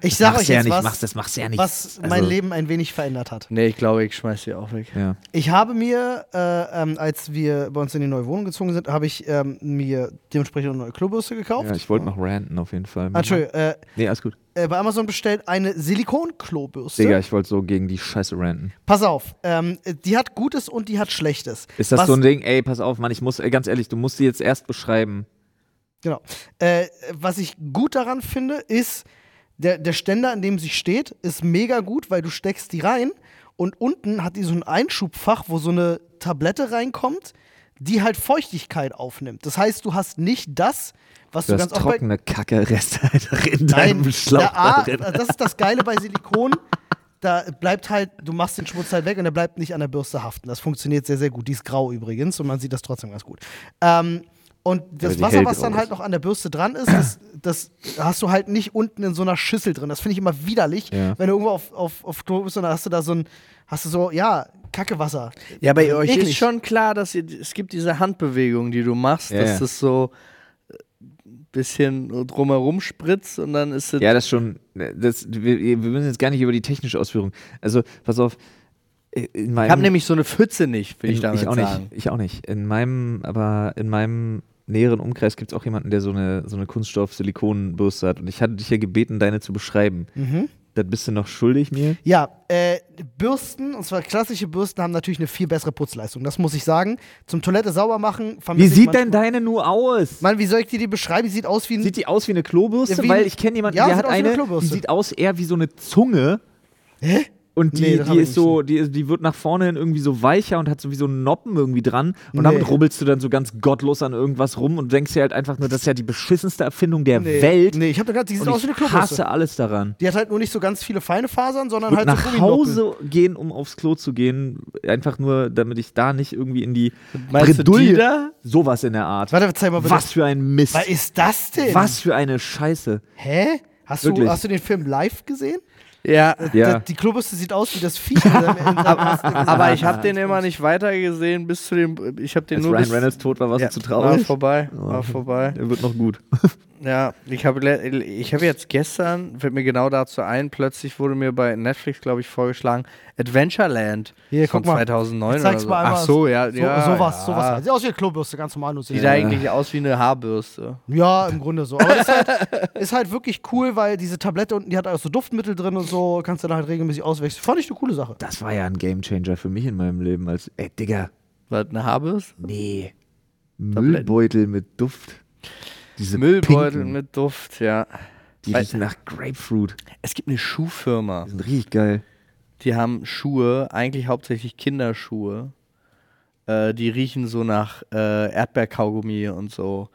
Ich sage euch du ja jetzt nicht, was, machst, das machst du ja nicht. was also, mein Leben ein wenig verändert hat. Nee, ich glaube, ich schmeiß die auch weg. Ja. Ich habe mir, äh, ähm, als wir bei uns in die neue Wohnung gezogen sind, habe ich ähm, mir dementsprechend eine neue Klobürste gekauft. ja, ich wollte noch ranten auf jeden Fall. Ah, Entschuldigung, äh, Nee, alles gut. äh, bei Amazon bestellt eine Silikonklobürste. Digga, ich wollte so gegen die Scheiße ranten. Pass auf, ähm, die hat Gutes und die hat Schlechtes. Ist das Was- so ein Ding, ey, pass auf, Mann, ich muss, ey, ganz ehrlich, du musst sie jetzt erst beschreiben. Genau. Äh, was ich gut daran finde, ist, der, der Ständer, in dem sie steht, ist mega gut, weil du steckst die rein und unten hat die so ein Einschubfach, wo so eine Tablette reinkommt, die halt Feuchtigkeit aufnimmt. Das heißt, du hast nicht das, was Du du, hast ganz oft bei trockene Kacke-Reste halt in Nein, deinem Schlauch da drin. das ist das Geile bei Silikon. Da bleibt halt, du machst den Schmutz halt weg und der bleibt nicht an der Bürste haften. Das funktioniert sehr, sehr gut. Die ist grau übrigens und man sieht das trotzdem ganz gut. Ähm, und das Wasser, was dann halt noch an der Bürste dran ist, das, das hast du halt nicht unten in so einer Schüssel drin. Das finde ich immer widerlich, Ja. wenn du irgendwo auf, auf, auf Klo bist und dann hast du da so ein, hast du so, ja, Kackewasser. Ja, bei euch Eklig. ist schon klar, dass ihr, es gibt diese Handbewegung, die du machst, Ja, dass ja. das so ein bisschen drumherum spritzt und dann ist es. Ja, das schon. Das, wir, wir müssen jetzt gar nicht über die technische Ausführung. Also, pass auf. In meinem, ich habe nämlich so eine Pfütze nicht, will ich in, damit ich auch sagen. nicht. Ich auch nicht. In meinem, aber in meinem näheren Umkreis gibt es auch jemanden, der so eine, so eine Kunststoff-Silikonbürste hat. Und ich hatte dich ja gebeten, deine zu beschreiben. Mhm. Das bist du noch schuldig mir. Ja, äh, Bürsten, und zwar klassische Bürsten, haben natürlich eine viel bessere Putzleistung. Das muss ich sagen. Zum Toilette sauber machen. Wie sieht denn deine nur aus? Mann, wie soll ich dir die beschreiben? Die sieht aus wie ein. Sieht die aus wie eine Klobürste? Ja, wie- Weil ich kenne jemanden, Ja, der sieht hat aus wie eine eine, die Klobürste. sieht aus eher wie so eine Zunge. Hä? Und Nee, die, hab die ich ist so, die, die wird nach vorne hin irgendwie so weicher und hat so wie so einen Noppen irgendwie dran. Und damit Nee. rubbelst du dann so ganz gottlos an irgendwas rum und denkst dir halt einfach nur, das ist ja die beschissenste Erfindung der Nee, Welt. Nee, ich habe gerade, die sieht aus wie eine ich Klobürste. hasse alles daran. Die hat halt nur nicht so ganz viele feine Fasern, sondern Und halt nach so. Hause gehen, um aufs Klo zu gehen, einfach nur, damit ich da nicht irgendwie in die Meinst die Bredouille, da? sowas in der Art. Warte, zeig mal bitte. Was für ein Mist. Was ist das denn? Was für eine Scheiße. Hä? Hast du, hast du den Film live gesehen? Ja. Ja. Die Klobürste sieht aus wie das Gesicht. Aber ich habe den immer nicht weitergesehen bis zu dem. Ich habe den Als nur Ryan bis, Reynolds tot war, warst ja, du zu War traurig. vorbei. War vorbei. Er wird noch gut. Ja, ich habe ich habe jetzt gestern, fällt mir genau dazu ein, plötzlich wurde mir bei Netflix, glaube ich, vorgeschlagen, Adventureland Hier, von guck mal. 2009 Ich oder zeig's so. mal einmal. Ach so, ja, So, ja. sowas, ja. sowas. Sieht aus wie eine Klobürste, ganz normal. Nur Sieht eigentlich aus wie eine Haarbürste. Ja, im Grunde so. Aber ist halt, ist halt wirklich cool, weil diese Tablette unten, die hat auch so Duftmittel drin und so, kannst du dann halt regelmäßig auswechseln. Fand ich eine coole Sache. Das war ja ein Gamechanger für mich in meinem Leben. Als, ey, Digga, Was, eine Haarbürste? nee. Müllbeutel mit Duft. Diese Müllbeutel pinken, mit Duft, ja. Die Weil- riechen nach Grapefruit. Es gibt eine Schuhfirma. Die sind richtig geil. Die haben Schuhe, eigentlich hauptsächlich Kinderschuhe. Äh, die riechen so nach äh, Erdbeerkaugummi und so.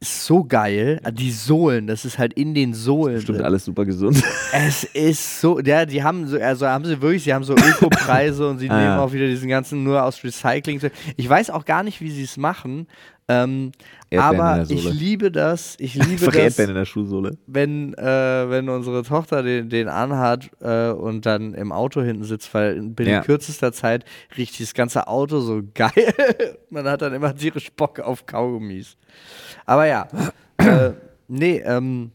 Ist so geil. Ah, Die Sohlen, das ist halt in den Sohlen. Stimmt, alles super gesund. Es ist so, ja, die haben so, also haben sie wirklich, sie haben so Ökopreise und sie Ah, nehmen auch wieder diesen ganzen nur aus Recycling. Ich weiß auch gar nicht, wie sie es machen. Ähm, aber ich liebe das, ich liebe das, Erdbeeren in der Schuhsohle. wenn, äh, wenn unsere Tochter den, den anhat äh, und dann im Auto hinten sitzt, weil binnen Ja. kürzester Zeit riecht das ganze Auto so geil. Man hat dann immer tierisch Bock auf Kaugummis. Aber ja, äh, nee, ähm,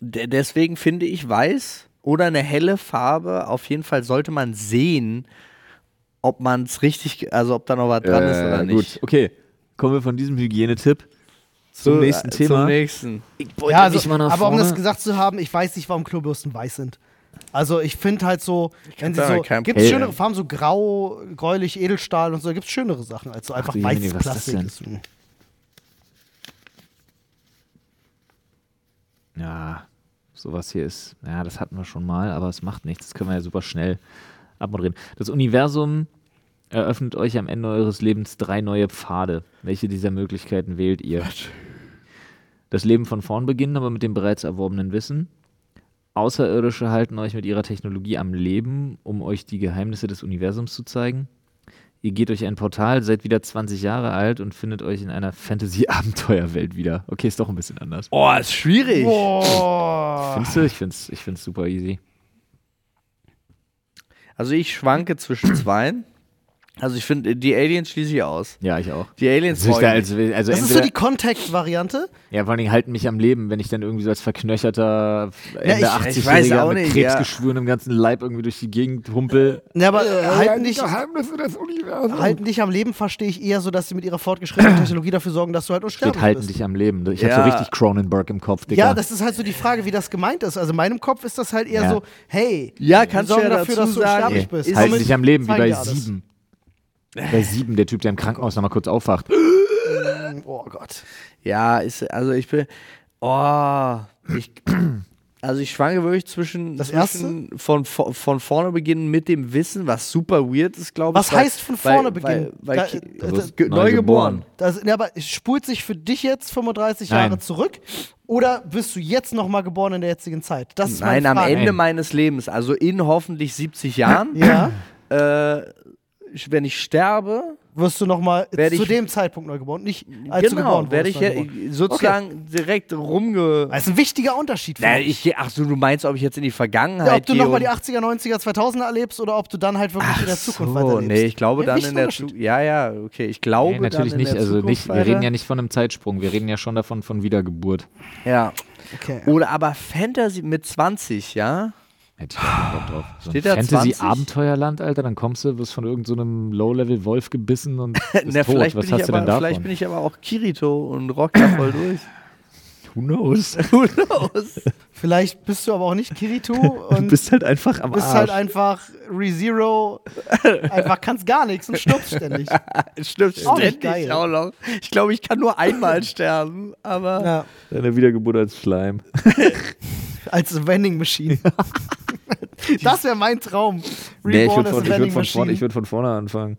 de deswegen finde ich weiß oder eine helle Farbe, auf jeden Fall sollte man sehen, ob man es richtig, also ob da noch was dran ist oder Äh, nicht. Gut, okay. Kommen wir von diesem Hygienetipp zum Zu- nächsten äh, Thema. Zum nächsten. Ja, also, mich mal nach aber um das vorne- gesagt zu haben, ich weiß nicht, warum Klobürsten weiß sind. Also ich finde halt so, wenn sie so, kein gibt es schönere Farben, so grau, gräulich, Edelstahl und so, gibt es schönere Sachen als so einfach du weißes Jemini, was ist das Plastik. denn? ist. Hm. Ja, sowas hier ist, ja, das hatten wir schon mal, aber es macht nichts. Das können wir ja super schnell abmoderieren. Das Universum eröffnet euch am Ende eures Lebens drei neue Pfade. Welche dieser Möglichkeiten wählt ihr? Das Leben von vorn beginnen, aber mit dem bereits erworbenen Wissen. Außerirdische halten euch mit ihrer Technologie am Leben, um euch die Geheimnisse des Universums zu zeigen. Ihr geht durch ein Portal, seid wieder 20 Jahre alt und findet euch in einer Fantasy-Abenteuerwelt wieder. Okay, ist doch ein bisschen anders. Oh, ist schwierig. Boah. Findest du? Ich find's, ich find's super easy. Also ich schwanke zwischen zweien. Also ich finde, die Aliens schließe ich aus. Ja, ich auch. Die Aliens Also, ich da, also, also Das ist so die Contact-Variante. ja, vor allen Dingen halten mich am Leben, wenn ich dann irgendwie so als verknöcherter Ende ich 80-Jähriger weiß auch mit Krebsgeschwüren im ganzen Leib irgendwie durch die Gegend humpel. Ja, aber halten, dich, halten dich am Leben verstehe ich eher so, dass sie mit ihrer fortgeschrittenen Technologie dafür sorgen, dass du halt unsterblich Steht halten bist. dich am Leben. Ich Ja. hab so richtig Cronenberg im Kopf, Digga. Ja, das ist halt so die Frage, wie das gemeint ist. Also in meinem Kopf ist das halt eher Ja. so, hey, Ja, kannst du sorgen ja dafür, dass du unsterblich Nee, bist. halten dich am Leben, wie bei sieben. Bei sieben, der Typ, der im Krankenhaus nochmal kurz aufwacht. Oh Gott. Ja, ist, also ich bin. Oh, ich. Also ich schwanke wirklich zwischen, Das zwischen von, von, von vorne beginnen mit dem Wissen, was super weird ist, glaube ich. Was heißt von vorne beginnen? Weil, weil, Da- äh, das- ge- neu geboren. Das, ja, aber spult sich für dich jetzt 35 Nein. Jahre zurück oder bist du jetzt nochmal geboren in der jetzigen Zeit? Das ist Nein, meine am. Ende Nein. meines Lebens, also in hoffentlich 70 Jahren, Ja, äh, wenn ich sterbe, wirst du nochmal zu ich- dem Zeitpunkt neu geboren, nicht als du genau, geboren werde ich ja geboren. sozusagen direkt rumge. Das ist ein wichtiger Unterschied für Na, mich. ich, ach so, du meinst, ob ich jetzt in die Vergangenheit Ja, ob du nochmal die 80er, 90er, 2000er erlebst oder ob du dann halt wirklich in der Zukunft so, weiterlebst. nee, ich glaube Ja, dann in der. Zukunft. Ja, ja, okay. Ich glaube Nee, natürlich dann in nicht. der Also Zukunft nicht, wir reden ja nicht von einem Zeitsprung, wir reden ja schon davon von Wiedergeburt. Ja. Okay. Oder aber Fantasy mit 20, ja? Hätte ich auch Bock drauf. So ein Steht da 20? Fantasy-Abenteuerland, Alter, dann kommst du, wirst von irgendeinem so Low-Level-Wolf gebissen und bist Na, tot. vielleicht, Was bin hast ich du aber, denn davon? vielleicht bin ich aber auch Kirito und rock da voll durch. Who knows? Who knows? Vielleicht bist du aber auch nicht Kirito und Du bist halt einfach am bist Arsch. halt einfach ReZero, einfach kannst gar nichts und stirbst ständig. Nicht ständig geil. auch noch. Ich glaube, ich kann nur einmal sterben, aber Ja, Deine Wiedergeburt als Schleim. als Vending Machine. Das wäre mein Traum. Nee, ich Reborn würde von, ich würd von, vorne, ich würd von vorne anfangen.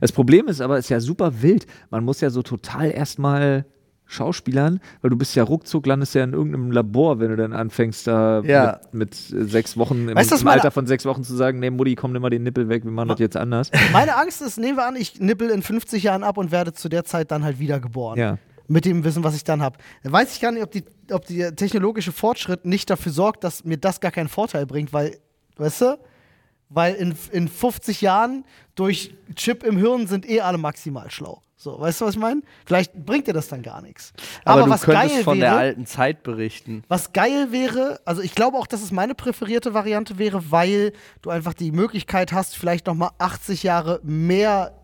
Das Problem ist aber, es ist ja super wild. Man muss ja so total erstmal Schauspielern, weil du bist ja ruckzuck, landest ja in irgendeinem Labor, wenn du dann anfängst, da Ja. mit, mit äh, sechs Wochen, im, Weißt im Alter von sechs Wochen zu sagen, nee, Mutti, komm, nimm mal den Nippel weg, wir machen das jetzt anders. Meine Angst ist, nehmen wir an, ich nippel in 50 Jahren ab und werde zu der Zeit dann halt wiedergeboren. Ja. Mit dem Wissen, was ich dann habe. Weiß ich gar nicht, ob, die, ob der technologische Fortschritt nicht dafür sorgt, dass mir das gar keinen Vorteil bringt, weil, weißt du? Weil in, in 50 Jahren durch Chip im Hirn sind eh alle maximal schlau. So, weißt du, was ich meine? Vielleicht bringt dir das dann gar nichts. Aber, Aber, du was könntest geil von wäre, der alten Zeit berichten. was geil wäre, also ich glaube auch, dass es meine präferierte Variante wäre, weil du einfach die Möglichkeit hast, vielleicht noch mal 80 Jahre mehr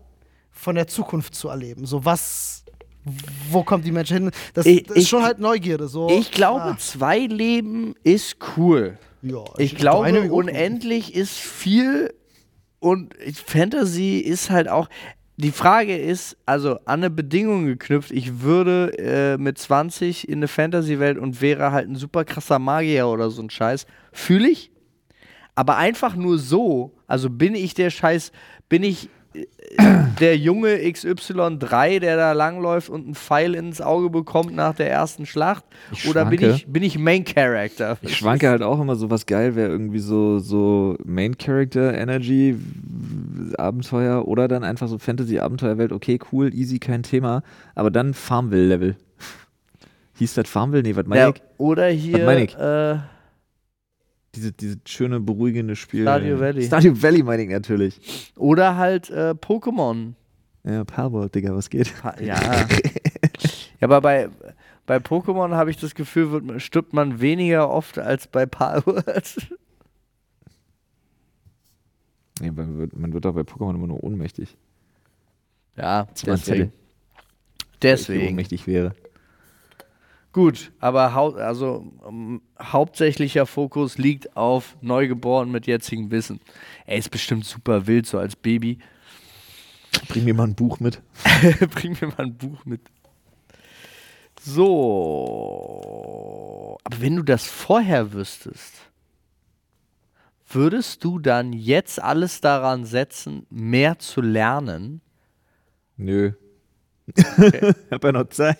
von der Zukunft zu erleben. So was, wo kommt die Menschheit hin? Das, Ich- das ist ich- schon halt Neugierde. So. Ich glaube, Ah, zwei Leben ist cool. Ja, Ich eine glaube, unendlich ist viel und Fantasy ist halt auch. Die Frage ist, also an eine Bedingung geknüpft, ich würde äh, mit 20 in eine Fantasy-Welt und wäre halt ein super krasser Magier oder so ein Scheiß. Fühle ich. Aber einfach nur so, also bin ich der Scheiß, bin ich der junge XY3, der da langläuft und einen Pfeil ins Auge bekommt nach der ersten Schlacht? Ich Oder bin ich, bin ich Main Character? Ich schwanke halt auch immer so was geil, wäre irgendwie so, so Main Character Energy Abenteuer oder dann einfach so Fantasy Abenteuerwelt, okay, cool, easy, kein Thema, aber dann Farmville Level. Hieß das Farmville? Nee, was meine Ja, ich? oder hier meine ich? Äh, Diese, diese schöne, beruhigende Spiel. Stardew Valley. Stardew Valley meine ich natürlich. oder halt äh, Pokémon. Ja, Palworld, Digga, was geht? Pa- Ja. ja, aber bei, bei Pokémon habe ich das Gefühl, wird, man- stirbt man weniger oft als bei Palworld. Nee, man wird, man wird doch bei Pokémon immer nur ohnmächtig. ja, Zieh mal einen Zettel, deswegen. weil ich Deswegen. ohnmächtig wäre. Gut, aber hau also ähm, hauptsächlicher Fokus liegt auf Neugeboren mit jetzigem Wissen. Er ist bestimmt super wild, so als Baby. Bring mir mal ein Buch mit. Bring mir mal ein Buch mit. So. Aber wenn du das vorher wüsstest, würdest du dann jetzt alles daran setzen, mehr zu lernen? Nö. Hab ja noch Zeit.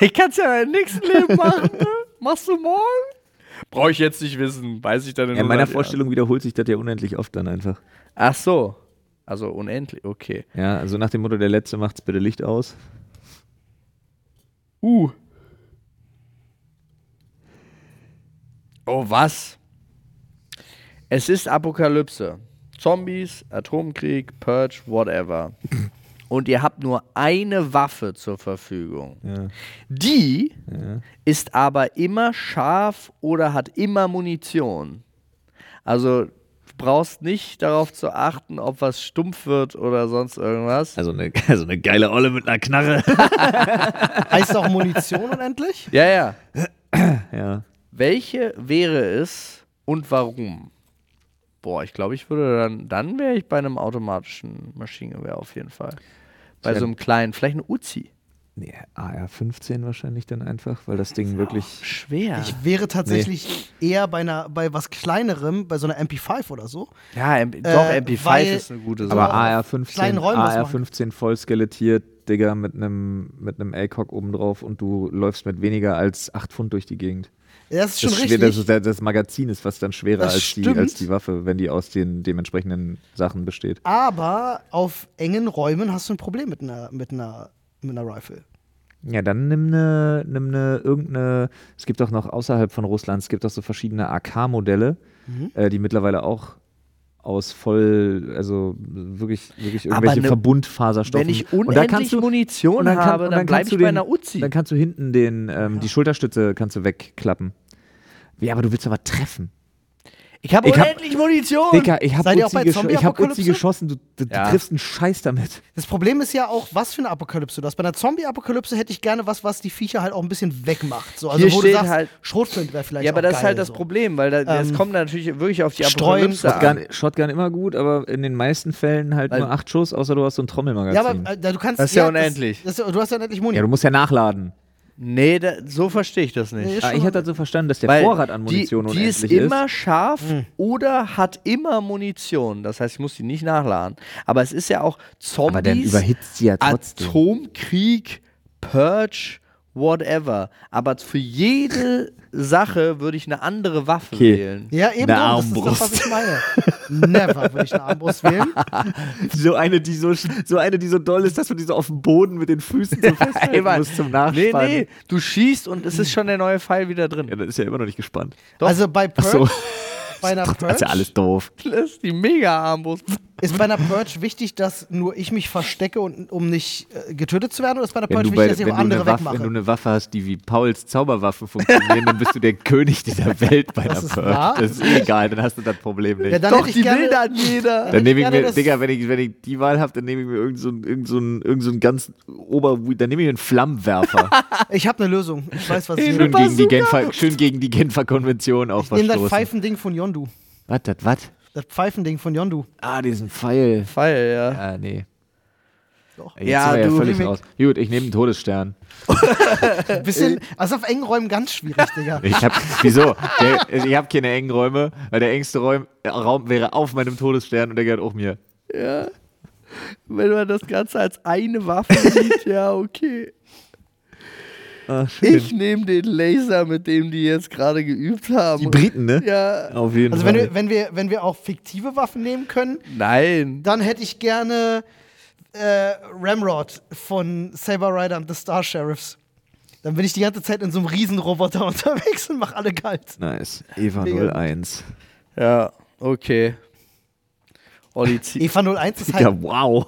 Ich kann es ja im nächsten Leben machen. ne? Machst du morgen? Brauche ich jetzt nicht wissen. Weiß ich dann in Ja, in meiner 100 Jahren. Vorstellung wiederholt sich das ja unendlich oft dann einfach. Ach so. Also unendlich, okay. Ja, also nach dem Motto, der Letzte macht's bitte Licht aus. Uh. Oh, was? Es ist Apokalypse. Zombies, Atomkrieg, Purge, whatever. Und ihr habt nur eine Waffe zur Verfügung. Ja, Die ja. ist aber immer scharf oder hat immer Munition. Also du brauchst nicht darauf zu achten, ob was stumpf wird oder sonst irgendwas. Also eine, also eine geile Olle mit einer Knarre. Heißt auch Munition unendlich? Ja, ja. ja. Welche wäre es und warum? Boah, ich glaube, ich würde dann, dann wäre ich bei einem automatischen Maschinengewehr auf jeden Fall. Bei so einem kleinen, vielleicht ein Uzi. Nee, AR-15 wahrscheinlich dann einfach, weil das Ding wirklich. Schwer. Ich wäre tatsächlich eher bei, einer, bei was Kleinerem, bei so einer MP5 oder so. ja, M doch, Äh, MP5 weil- ist eine gute Aber Sache. kleinen AR-15 Räumen was AR-15 voll skelettiert, Digga, mit einem mit einem ACOG oben drauf und du läufst mit weniger als 8 Pfund durch die Gegend. Das ist schon Das, richtig. schwer, das, ist, das Magazin ist fast dann schwerer Das als die, stimmt. als die Waffe, wenn die aus den dementsprechenden Sachen besteht. aber auf engen Räumen hast du ein Problem mit einer, mit einer, mit einer Rifle. Ja, dann nimm eine, nimm eine, irgendeine, es gibt auch noch außerhalb von Russland, es gibt auch so verschiedene AK-Modelle, Mhm. äh, die mittlerweile auch aus voll, also wirklich, wirklich irgendwelche ne- Verbundfaserstoffen. Wenn ich unendlich kannst du- Munition und dann kann- habe, und dann, dann kannst ich du bei einer Uzi. Dann kannst du hinten den, ähm, die Schulterstütze kannst du wegklappen. Ja, aber du willst aber treffen. Ich habe Ich hab- unendlich Munition. Digga, ich hab Seid ihr auch Uzi, bei gescho ich hab Uzi geschossen, du, du, du Ja. triffst einen Scheiß damit. Das Problem ist ja auch, was für eine Apokalypse du hast. Bei einer Zombie-Apokalypse hätte ich gerne was, was die Viecher halt auch ein bisschen wegmacht. So, also Hier wo steht du sagst, halt- Schrotflint wäre vielleicht ja, aber auch das geil, ist halt das so. Problem, weil da, das Ähm, kommt natürlich wirklich auf die streuen, Apokalypse an. Shotgun, Shotgun immer gut, aber in den meisten Fällen halt Weil- nur acht Schuss, außer du hast so ein Ja, Trommelmagazin. aber äh, du kannst. Das ist ja unendlich. Das, das, du hast ja unendlich Muni. ja, du musst ja nachladen. Nee, da, so verstehe ich das nicht. Ah, ich hatte das so verstanden, dass der Weil Vorrat an Munition die, die ist unendlich immer scharf oder hat immer Munition. Das heißt, ich muss die nicht nachladen. Aber es ist ja auch Zombies, Aber dann überhitzt sie ja trotzdem. Atomkrieg, Purge, whatever. Aber für jede Sache würde ich eine andere Waffe Okay. wählen. Ja, eben Eine drum, das ist Armbrust. das, was ich meine. Never würde ich eine Armbrust wählen. So eine, die so, so eine, die so doll ist, dass man die so auf dem Boden mit den Füßen so festhalten Mann. muss zum Nee, Nachspannen. nee, du schießt und es ist schon der neue Pfeil wieder drin. Ja, das ist ja immer noch nicht gespannt. Doch. Also bei so, bei einer das ist ja Purge alles doof. Das ist die Mega-Armbrust. ist bei einer Purge wichtig, dass nur ich mich verstecke, und, um nicht äh, getötet zu werden, oder ist bei einer Wenn Purge du, wichtig, dass ich auch du andere eine Waffe, wenn du wegmache? eine Waffe hast, die wie Pauls Zauberwaffe funktioniert, dann bist du der König dieser Welt bei Das einer ist Purge. wahr. Das ist eh egal, dann hast du das Problem nicht. Ja, dann Doch, ich die gerne, will dann jeder. Dann nehme ich gerne mir, Digga, wenn ich, wenn ich die Wahl habe, dann nehme ich mir irgend so irgend so irgend so ganz ober, dann nehme ich mir einen Flammenwerfer. Ich habe eine Lösung. Ich weiß, was ich schön, nehme. gegen die Genfer, schön gegen die Genfer Konvention auch Ich nehme das. Pfeifending von Yondu. Was, das, was? Das Pfeifending von Yondu. Ah, diesen Pfeil. Pfeil, ja. Ah, nee. Doch. Ey, Ja, du, ja völlig raus. Gut, ich nehme einen Todesstern. Bisschen, also auf engen Räumen ganz schwierig, Digga. Ich hab, wieso? Der, ich habe keine engen Räume, weil der engste Räum, äh, Raum wäre auf meinem Todesstern und der gehört auch mir. Ja. Wenn man das Ganze als eine Waffe sieht, ja, okay. Ach, schön. Ich nehme den Laser, mit dem die jetzt gerade geübt haben. die Briten, ne? ja. Auf jeden Also Fall. wenn wir, wenn, wir, wenn wir auch fiktive Waffen nehmen können, Nein. dann hätte ich gerne äh, Ramrod von Saber Rider and the Star Sheriffs. Dann bin ich die ganze Zeit in so einem Riesenroboter unterwegs und mach alle kalt. nice. Eva Mega. 01. Ja, okay. Olli. Eva 01 ist Ja, halt. wow.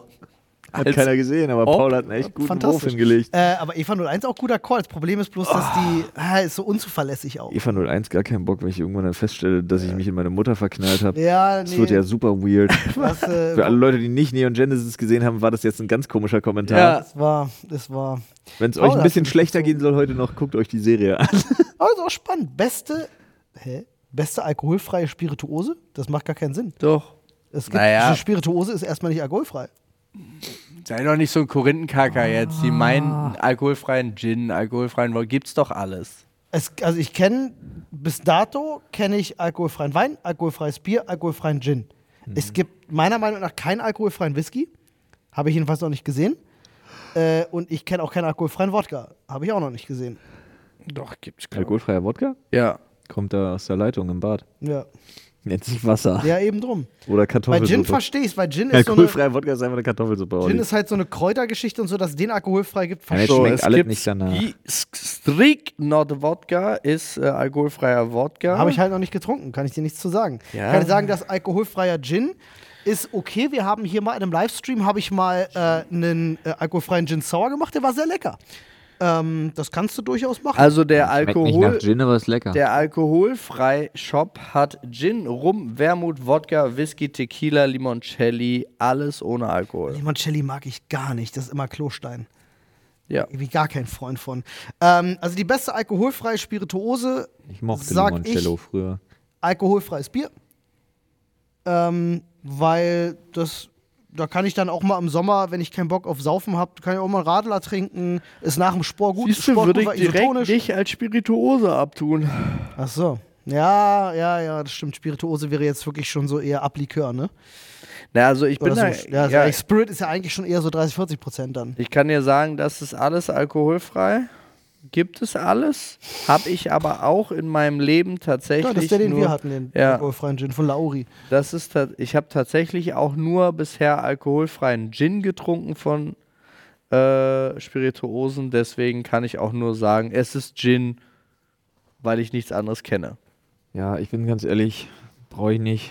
Hat keiner gesehen, aber ob- Paul hat einen echt guten Wurf hingelegt. Äh, aber Eva 01 auch guter Call. Das Problem ist bloß, dass die ah, ist so unzuverlässig auch. Eva 01 gar keinen Bock, weil ich irgendwann dann feststelle, dass ich mich in meine Mutter verknallt habe. Ja, nee. Das wird ja super weird. was, äh, Für alle Leute, die nicht Neon Genesis gesehen haben, war das jetzt ein ganz komischer Kommentar. Ja. das war, das war. Wenn es euch ein bisschen schlechter gehen soll heute noch, guckt euch die Serie an. Aber ist auch spannend. Beste, hä? Beste alkoholfreie Spirituose? Das macht gar keinen Sinn. Doch. Es gibt, Naja. Spirituose ist erstmal nicht alkoholfrei. Sei doch nicht so ein Korinthenkacker jetzt. Die meinen alkoholfreien Gin, alkoholfreien Wodka. Gibt's doch alles. Es, also ich kenne, bis dato kenne ich alkoholfreien Wein, alkoholfreies Bier, alkoholfreien Gin. Es gibt meiner Meinung nach keinen alkoholfreien Whisky. Habe ich jedenfalls noch nicht gesehen. Äh, und ich kenne auch keinen alkoholfreien Wodka. Habe ich auch noch nicht gesehen. Doch, gibt's Alkoholfreier Wodka? Ja. Kommt da aus der Leitung im Bad. Ja, Nennt sich Wasser. ja eben drum. Oder Bei Kartoffelsuppe. Gin verstehe ich es, weil Gin ist, so eine, Alkoholfreier Wodka ist einfach eine Kartoffelsuppe. Gin ist halt so eine Kräutergeschichte und so, dass es den alkoholfrei gibt. Ja, jetzt verstehe schmeckt es alles nicht danach. Strict Not Wodka ist äh, alkoholfreier Wodka. Habe ich halt noch nicht getrunken, kann ich dir nichts zu sagen. Ja. Ich kann dir sagen, dass alkoholfreier Gin ist okay. Wir haben hier mal in einem Livestream habe ich mal äh, einen äh, alkoholfreien Gin Sour gemacht, der war sehr lecker. Ähm, das kannst du durchaus machen. Also der Schmeckt nicht nach Alkohol, Gin, aber ist lecker. der alkoholfrei Shop hat Gin, Rum, Wermut, Wodka, Whisky, Tequila, Limoncelli, alles ohne Alkohol. Limoncelli mag ich gar nicht, das ist immer Klostein. Ja. Irgendwie gar kein Freund von. Ähm, also die beste alkoholfreie Spirituose, ich mochte sag Limoncello ich- früher. alkoholfreies Bier. Ähm, weil das, da kann ich dann auch mal im Sommer, wenn ich keinen Bock auf Saufen habe, kann ich auch mal einen Radler trinken. Ist nach dem Sport gut. Siehst du, Sport würde ich direkt nicht als Spirituose abtun. Ach so. Ja, ja, ja, das stimmt. Spirituose wäre jetzt wirklich schon so eher Ablikör, ne? Na, also ich bin Oder da, so, ja, ja, so, Spirit ist ja eigentlich schon eher so 30, 40 Prozent dann. ich kann dir sagen, das ist alles alkoholfrei. Gibt es alles. Habe ich aber auch in meinem Leben tatsächlich. Ja, das ist der, den nur, wir hatten, den Ja. alkoholfreien Gin von Lauri. Das ist ich habe tatsächlich auch nur bisher alkoholfreien Gin getrunken von äh, Spirituosen. Deswegen kann ich auch nur sagen, es ist Gin, weil ich nichts anderes kenne. Ja, ich bin ganz ehrlich, brauche ich nicht.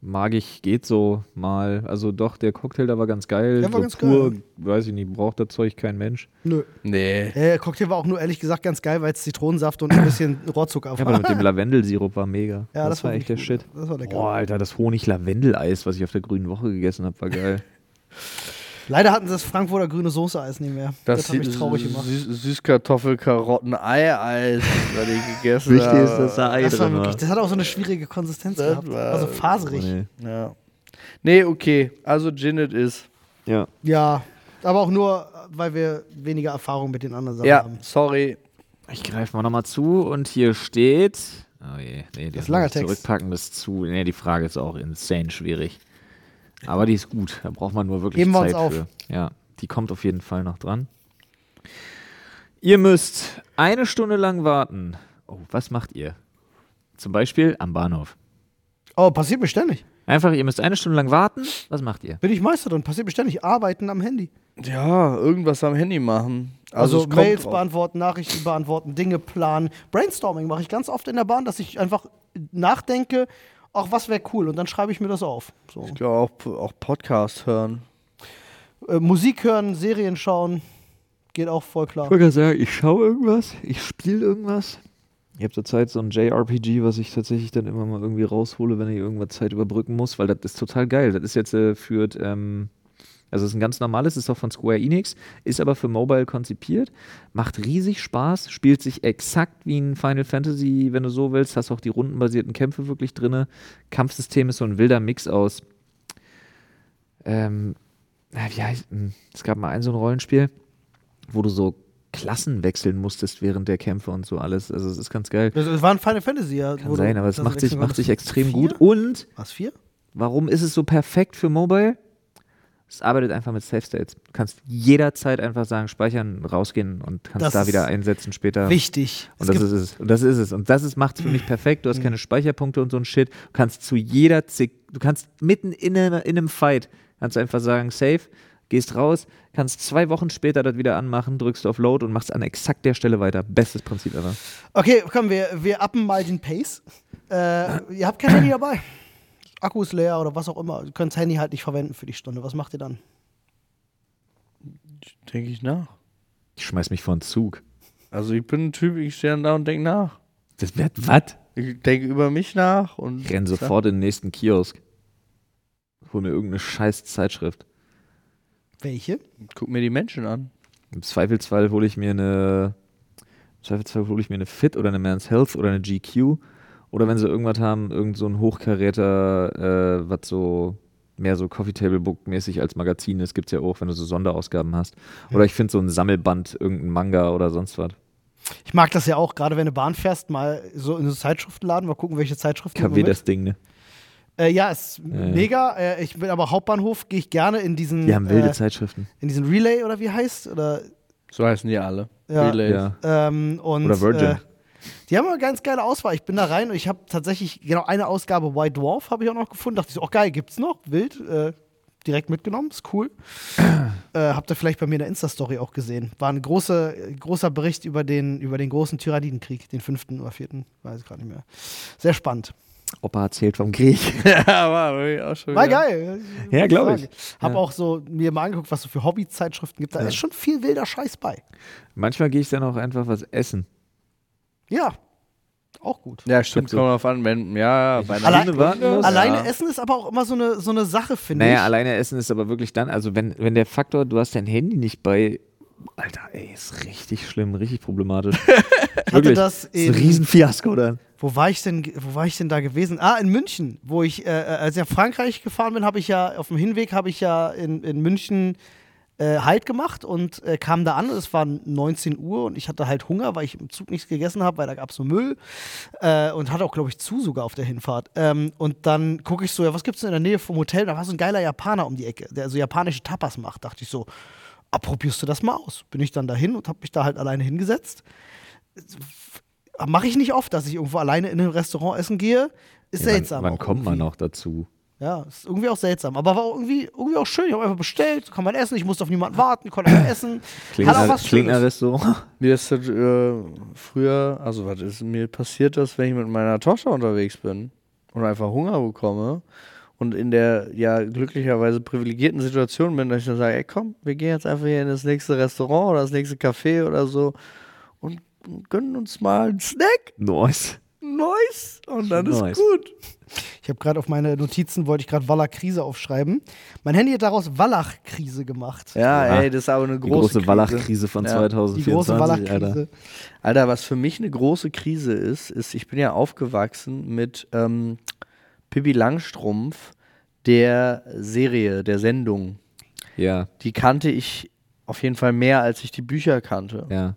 Mag ich, geht so mal. Also doch, der Cocktail da war ganz geil. Der war so ganz pur, geil. weiß ich nicht, braucht das Zeug kein Mensch. Nö. Nee. Der Cocktail war auch nur ehrlich gesagt ganz geil, weil es Zitronensaft und ein bisschen Rohrzucker Ja, war. aber mit dem Lavendelsirup war mega. Ja, das, war echt der wirklich Shit. gut. Das war lecker. Boah, Alter, das Honig-Lavendel-Eis, was ich auf der grünen Woche gegessen habe, war geil. Leider hatten sie das Frankfurter grüne Soße-Eis nicht mehr. Das, hat mich traurig gemacht. Süß, Süßkartoffel, Karotten, Ei-Eis, was ich gegessen Wichtig habe. ist, dass da Ei Das, war drin war. wirklich, das hat auch so eine schwierige Konsistenz Das gehabt. war- Also faserig. Nee. Ja. Nee, okay. Also Gin it is. Ja. Ja. Aber auch nur, weil wir weniger Erfahrung mit den anderen Sachen Ja, haben. sorry. Ich greife mal nochmal zu und hier steht. Oh je, nee, Das ist das langer Text. Zurückpacken das ist zu. Nee, die Frage ist auch insane schwierig. Aber die ist gut. Da braucht man nur wirklich Heben wir uns Zeit auf. für. Ja, die kommt auf jeden Fall noch dran. Ihr müsst eine Stunde lang warten. Oh, was macht ihr? Zum Beispiel am Bahnhof. Oh, passiert mir ständig. Einfach, ihr müsst eine Stunde lang warten. Was macht ihr? Bin ich Meister drin. Passiert mir ständig. Arbeiten am Handy. Ja, irgendwas am Handy machen. Also, es kommt Mails drauf. beantworten, Nachrichten beantworten, Dinge planen. Brainstorming mache ich ganz oft in der Bahn, dass ich einfach nachdenke, auch was wäre cool und dann schreibe ich mir das auf. So. Ich glaube auch, auch Podcast hören. Äh, Musik hören, Serien schauen, geht auch voll klar. wollte gerade sagen, ich schaue irgendwas, ich spiele irgendwas. Ich habe zurzeit so ein JRPG, was ich tatsächlich dann immer mal irgendwie raushole, wenn ich irgendwas Zeit überbrücken muss, weil das ist total geil. Das ist jetzt äh, für, ähm, also es ist ein ganz normales, ist auch von Square Enix, ist aber für Mobile konzipiert, macht riesig Spaß, spielt sich exakt wie ein Final Fantasy, wenn du so willst, hast auch die rundenbasierten Kämpfe wirklich drin. Kampfsystem ist so ein wilder Mix aus, ähm, wie heißt, hm, es gab mal ein so ein Rollenspiel, wo du so Klassen wechseln musstest während der Kämpfe und so alles. Also es ist ganz geil. Das war ein Final Fantasy, ja. Kann sein, aber es macht sich, macht sich extrem Vier? gut. Und Was, vier? warum ist es so perfekt für Mobile? Es arbeitet einfach mit Safe States. Du kannst jederzeit einfach sagen, speichern, rausgehen und kannst Das da wieder einsetzen später. Wichtig. Und das ist es. Und das ist es. Und das macht es für mich perfekt. Du hast keine Speicherpunkte und so ein Shit. Du kannst zu jeder Zick, du kannst mitten in, in einem Fight, kannst du einfach sagen, safe, gehst raus, kannst zwei Wochen später das wieder anmachen, drückst auf Load und machst an exakt der Stelle weiter. Bestes Prinzip ever. Okay, komm, wir, wir uppen mal den Pace. Äh, ihr habt kein Handy dabei. Akku ist leer oder was auch immer. Ihr könnt das Handy halt nicht verwenden für die Stunde. Was macht ihr dann? Denke ich nach. Ich schmeiß mich vor den Zug. Also ich bin ein Typ, ich stehe dann da und denke nach. Das wird was? Ich denke über mich nach und Ich renn sofort in den nächsten Kiosk. Hol mir irgendeine scheiß Zeitschrift. Welche? guck mir die Menschen an. Im Zweifelsfall hole ich mir eine. Im Zweifelsfall hole ich mir eine Fit oder eine Man's Health oder eine GQ. Oder wenn sie irgendwas haben, irgend so ein Hochkaräter, äh, was so mehr so Coffee Table Book mäßig als Magazin ist, gibt es ja auch, wenn du so Sonderausgaben hast. Oder ich finde so ein Sammelband, irgendein Manga oder sonst was. Ich mag das ja auch, gerade wenn du Bahn fährst, mal so in so Zeitschriftenladen, mal gucken, welche Zeitschriften KW das Ding, ne? Äh, ja, ist Ja, ja. mega. Äh, ich bin aber Hauptbahnhof, gehe ich gerne in diesen, Die haben wilde äh, Zeitschriften. in diesen Relay oder wie heißt? Oder, So heißen die alle. Ja. Relays. Ja. ähm, und, Oder Virgin. Die haben eine ganz geile Auswahl. Ich bin da rein und ich habe tatsächlich genau eine Ausgabe White Dwarf habe ich auch noch gefunden. Dachte ich so, oh geil, gibt's noch? Wild. Äh, direkt mitgenommen, ist cool. äh, habt ihr vielleicht bei mir in der Insta-Story auch gesehen. War ein großer, großer Bericht über den, über den großen Tyranidenkrieg, den fünften oder vierten, weiß ich gerade nicht mehr. Sehr spannend. Opa erzählt vom Krieg. ja, war auch schon War geil. Ja, glaub ich. Hab Ja. auch so mir mal angeguckt, was so für Hobbyzeitschriften gibt. Da ist schon viel wilder Scheiß bei. Manchmal gehe ich dann auch einfach was essen. Ja, auch gut. Ja, stimmt, kommt drauf an, wenn, ja, bei einer Allein- warten muss. Alleine ja. essen ist aber auch immer so eine, so eine Sache, finde Naja, ich. alleine essen ist aber wirklich dann, also wenn, wenn der Faktor, du hast dein Handy nicht bei, Alter, ey, ist richtig schlimm, richtig problematisch. Ich hatte das ist ein in, Riesenfiasko dann. wo war ich denn, wo war ich denn da gewesen? Ah, in München, wo ich, äh, als ich nach Frankreich gefahren bin, habe ich ja, auf dem Hinweg habe ich ja in, in München äh, Halt gemacht und äh, kam da an. Es war 19 Uhr und ich hatte halt Hunger, weil ich im Zug nichts gegessen habe, weil da gab es nur Müll äh, und hatte auch, glaube ich, zu sogar auf der Hinfahrt. Ähm, und dann gucke ich so, ja, was gibt es in der Nähe vom Hotel? Da war so ein geiler Japaner um die Ecke, der so japanische Tapas macht. Dachte ich so, ah, probierst du das mal aus? Bin ich dann dahin und habe mich da halt alleine hingesetzt. Mache ich nicht oft, dass ich irgendwo alleine in ein Restaurant essen gehe. Ist seltsam. Wann, wann kommt man noch dazu? Ja, ist irgendwie auch seltsam. Aber war auch irgendwie, irgendwie auch schön. Ich habe einfach bestellt, kann man essen. Ich musste auf niemanden warten, konnte einfach essen. Klingt, Hat auch nach- was klingt nach Schönes. Restaurant. Mir ist das äh, früher, also was ist mir passiert, dass wenn ich mit meiner Tochter unterwegs bin und einfach Hunger bekomme und in der ja glücklicherweise privilegierten Situation bin, dass ich dann sage, ey komm, wir gehen jetzt einfach hier in das nächste Restaurant oder das nächste Café oder so und gönnen uns mal einen Snack, Nice. Neues und dann Nice. ist gut. Ich habe gerade auf meine Notizen, wollte ich gerade Wallach-Krise aufschreiben. Mein Handy hat daraus Wallach-Krise gemacht. Ja, Ja. ey, das ist aber eine Die große, große Krise. Wallach-Krise von Ja. 2024, Die große Alter. Wallach-Krise. Alter, was für mich eine große Krise ist, ist, ich bin ja aufgewachsen mit ähm, Pippi Langstrumpf, der Serie, der Sendung. Ja, die kannte ich auf jeden Fall mehr, als ich die Bücher kannte. ja.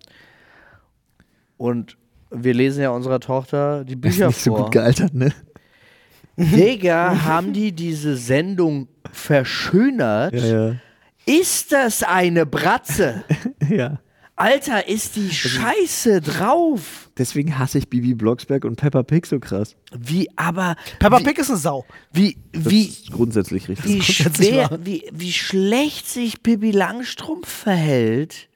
Und wir lesen ja unserer Tochter die Ist Bücher nicht so vor. gut gealtert, ne? Digga, haben die diese Sendung verschönert? ja. Ist das eine Bratze? ja. Alter, ist die Scheiße drauf. Deswegen hasse ich Bibi Blocksberg und Peppa Pig so krass. Wie, aber. Peppa wie, Pig ist eine Sau. Wie, Das wie, ist grundsätzlich richtig. wie, grundsätzlich schwer, wie, wie schlecht sich Pippi Langstrumpf verhält.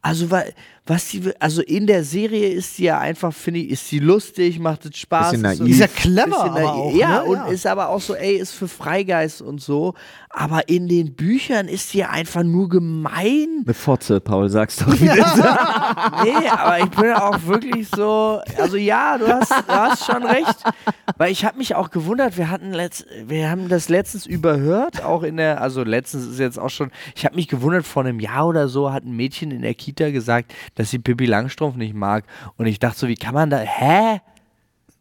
Also, wa- was die, also in der Serie ist sie ja einfach, finde ich, ist sie lustig, macht es Spaß. Bisschen ist so- naiv. Ist ja clever, bisschen aber naiv. auch, Ja, ne? und Ja. ist aber auch so, ey, ist für Freigeist und so. Aber in den Büchern ist sie ja einfach nur gemein. Eine Fotze, Paul, sag's doch wieder. Nee, aber ich bin auch wirklich so, also ja, du hast, du hast schon recht. Weil ich habe mich auch gewundert, wir hatten letzt, wir haben das letztens überhört, auch in der, also letztens ist jetzt auch schon, ich habe mich gewundert, vor einem Jahr oder so hat ein Mädchen in der Kita gesagt, dass sie Pippi Langstrumpf nicht mag. Und ich dachte so, wie kann man da, hä?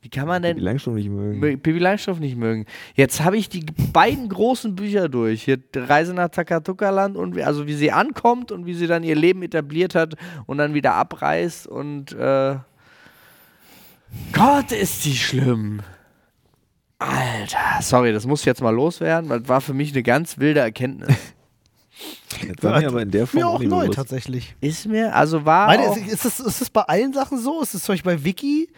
Wie kann man denn Langstrumpf nicht mögen. Mö- Pippi Langstrumpf nicht mögen. Jetzt habe ich die beiden großen Bücher durch. Hier Reise nach Takatuka-Land und wie, also wie sie ankommt und wie sie dann ihr Leben etabliert hat und dann wieder abreist und äh, Gott, ist die schlimm. Alter, sorry, das muss jetzt mal loswerden, weil das war für mich eine ganz wilde Erkenntnis. Das war mir aber in der Form Mir auch neu bewusst. tatsächlich. Ist mir, also war Meine, auch, ist, ist, das, ist das bei allen Sachen so? Ist das zum Beispiel bei Vicky?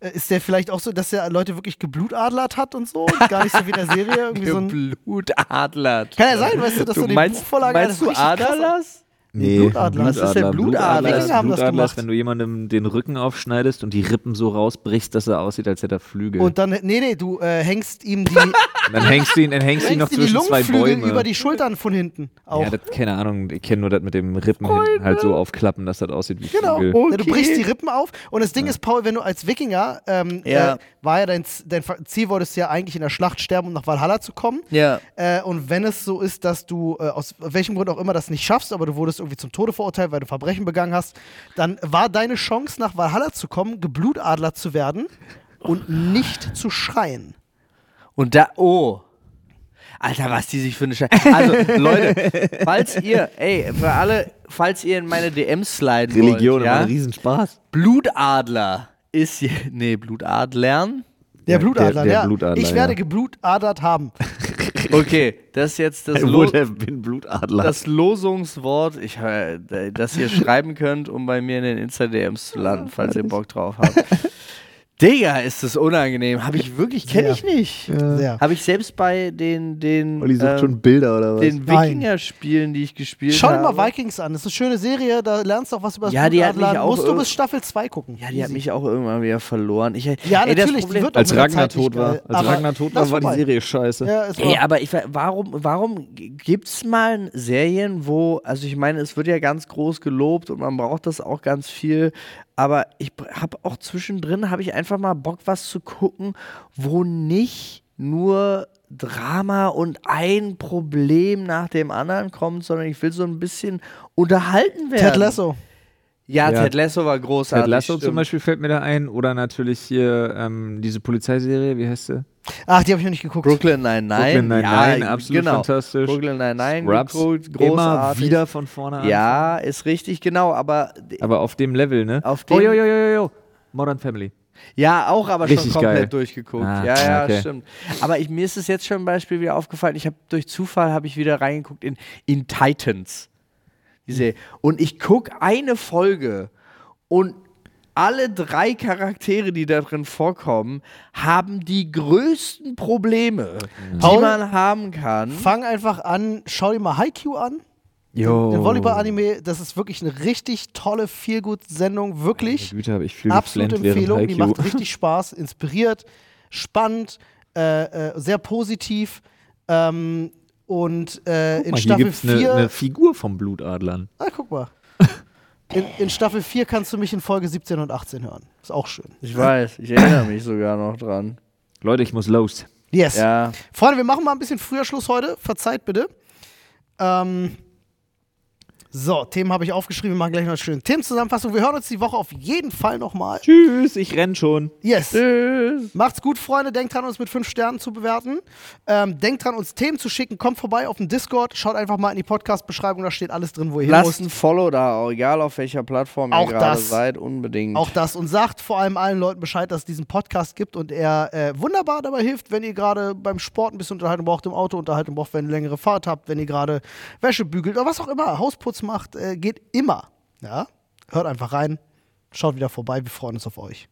Äh, Ist der vielleicht auch so, dass er Leute wirklich geblutadlert hat und so? Und gar nicht so wie in der Serie. Irgendwie so ein, Blutadlert. kann ja sein, weißt du, dass du, Du die meinst, Buchvorlage meinst du Aderlass? Nee, Blutadler. Was ist denn Blutadler? Blutadler, Wikinger haben das Blutadler ist, gemacht. wenn du jemandem den Rücken aufschneidest und die Rippen so rausbrichst, dass er aussieht, als hätte er Flügel. Und dann, nee, nee, du äh, hängst ihm die, Und dann hängst du ihn, dann hängst du ihn noch zwischen zwei Lungenflügel Bäume. über die Schultern von hinten. Auch. ja, das, keine Ahnung, ich kenne nur das mit dem Rippen hinten halt so aufklappen, dass das aussieht wie Genau. Flügel. Oh. Ja, du Okay. brichst die Rippen auf. Und das Ding ist, Paul, wenn du als Wikinger, ähm, Ja. äh, war ja dein, dein Ziel, wolltest du ja eigentlich in der Schlacht sterben, um nach Valhalla zu kommen. Ja. Äh, und wenn es so ist, dass du äh, aus welchem Grund auch immer das nicht schaffst, aber du wurdest irgendwie zum Tode verurteilt, weil du Verbrechen begangen hast, dann war deine Chance, nach Valhalla zu kommen, geblutadlert zu werden und nicht zu schreien. Und da, oh. Alter, was die sich für eine Scheiße. Also, Leute, falls ihr, ey, für alle, falls ihr in meine DMs sliden Religion wollt, immer ja? ein Riesenspaß. Blutadler ist hier, nee, Blutadlern. Der Ja, Blutadler, der- der ja. Blutadler, ich werde ja. geblutadert haben. Okay, das ist jetzt das, Lo das Losungswort, ich, äh, das ihr schreiben könnt, um bei mir in den Insta-DMs zu landen, falls ihr Bock drauf habt. Digga, ist das unangenehm. Habe ich wirklich, kenne ich nicht. Sehr. Habe ich selbst bei den, den, Olli sucht ähm, schon Bilder oder was? den. Wikinger-Spielen, die ich gespielt Schau dir habe. mal Vikings an. Das ist eine schöne Serie, da lernst du auch was über das Ja, die hat mich auch Musst du bis Staffel 2 gucken. Ja, die hat Easy. mich auch irgendwann wieder verloren. Ich, Ja, ey, natürlich, Problem, wird Als Ragnar tot war. Als Aber Ragnar tot war, war die. Serie scheiße. Ja, es Ey, aber ich, warum, warum gibt es mal Serien, wo, also ich meine, es wird ja ganz groß gelobt und man braucht das auch ganz viel, aber ich habe auch zwischendrin, habe ich einfach mal Bock, was zu gucken, wo nicht nur Drama und ein Problem nach dem anderen kommt, sondern ich will so ein bisschen unterhalten werden. Ted Lasso. Ja, Ja. Ted Lasso war großartig. Ted Lasso zum stimmt. Beispiel fällt mir da ein. Oder natürlich hier ähm, diese Polizeiserie, wie heißt sie? Ach, die habe ich noch nicht geguckt. Brooklyn Nine-Nine. Brooklyn Nine-Nine, ja, absolut genau. fantastisch. Brooklyn Nine-Nine, Scrubs, geguckt, immer großartig. wieder von vorne an. Ja, ist richtig, genau, aber Aber auf dem Level, ne? Auf oh, dem- jo, jo, jo, jo, jo. Modern Family. ja, auch aber Richtig schon komplett geil. durchgeguckt. Ah, ja, ja, okay. stimmt. Aber ich, mir ist es jetzt schon ein Beispiel wieder aufgefallen, ich habe durch Zufall habe ich wieder reingeguckt in, in Titans. Diese, und ich gucke eine Folge und alle drei Charaktere, die da drin vorkommen, haben die größten Probleme, die Paul, man haben kann. Fang einfach an, schau dir mal Haikyuu an. Jo. Den Volleyball-Anime, das ist wirklich eine richtig tolle, Feelgood-Sendung. Wirklich. Meine Güte, habe ich viel Absolute Empfehlung. Die macht richtig Spaß, inspiriert, spannend, äh, äh, sehr positiv. Ähm, und äh, in Guck mal, hier Staffel gibt's eine, 4. eine Figur vom Blutadlern. Ah, guck mal. In, in Staffel 4 kannst du mich in Folge 17 und 18 hören. Ist auch schön. Ich weiß, ich erinnere mich sogar noch dran. Leute, ich muss los. Yes. Ja. Freunde, wir machen mal ein bisschen früher Schluss heute. Verzeiht bitte. Ähm, So, Themen habe ich aufgeschrieben. Wir machen gleich noch eine schöne Themenzusammenfassung. Wir hören uns die Woche auf jeden Fall nochmal. Tschüss, ich renn schon. Yes. Tschüss. Macht's gut, Freunde. Denkt dran, uns mit fünf Sternen zu bewerten. Ähm, denkt dran, uns Themen zu schicken. Kommt vorbei auf dem Discord. Schaut einfach mal in die Podcast-Beschreibung. Da steht alles drin, wo ihr hin Lasst müsst. ein Follow da, egal auf welcher Plattform Auch ihr gerade das. seid, unbedingt. Auch das. Und sagt vor allem allen Leuten Bescheid, dass es diesen Podcast gibt und er äh, wunderbar dabei hilft, wenn ihr gerade beim Sport ein bisschen Unterhaltung braucht, im Auto Unterhaltung braucht, wenn ihr längere Fahrt habt, wenn ihr gerade Wäsche bügelt oder was auch immer, Hausputz macht, äh, geht immer. Ja? Hört einfach rein. Schaut wieder vorbei. Wir freuen uns auf euch.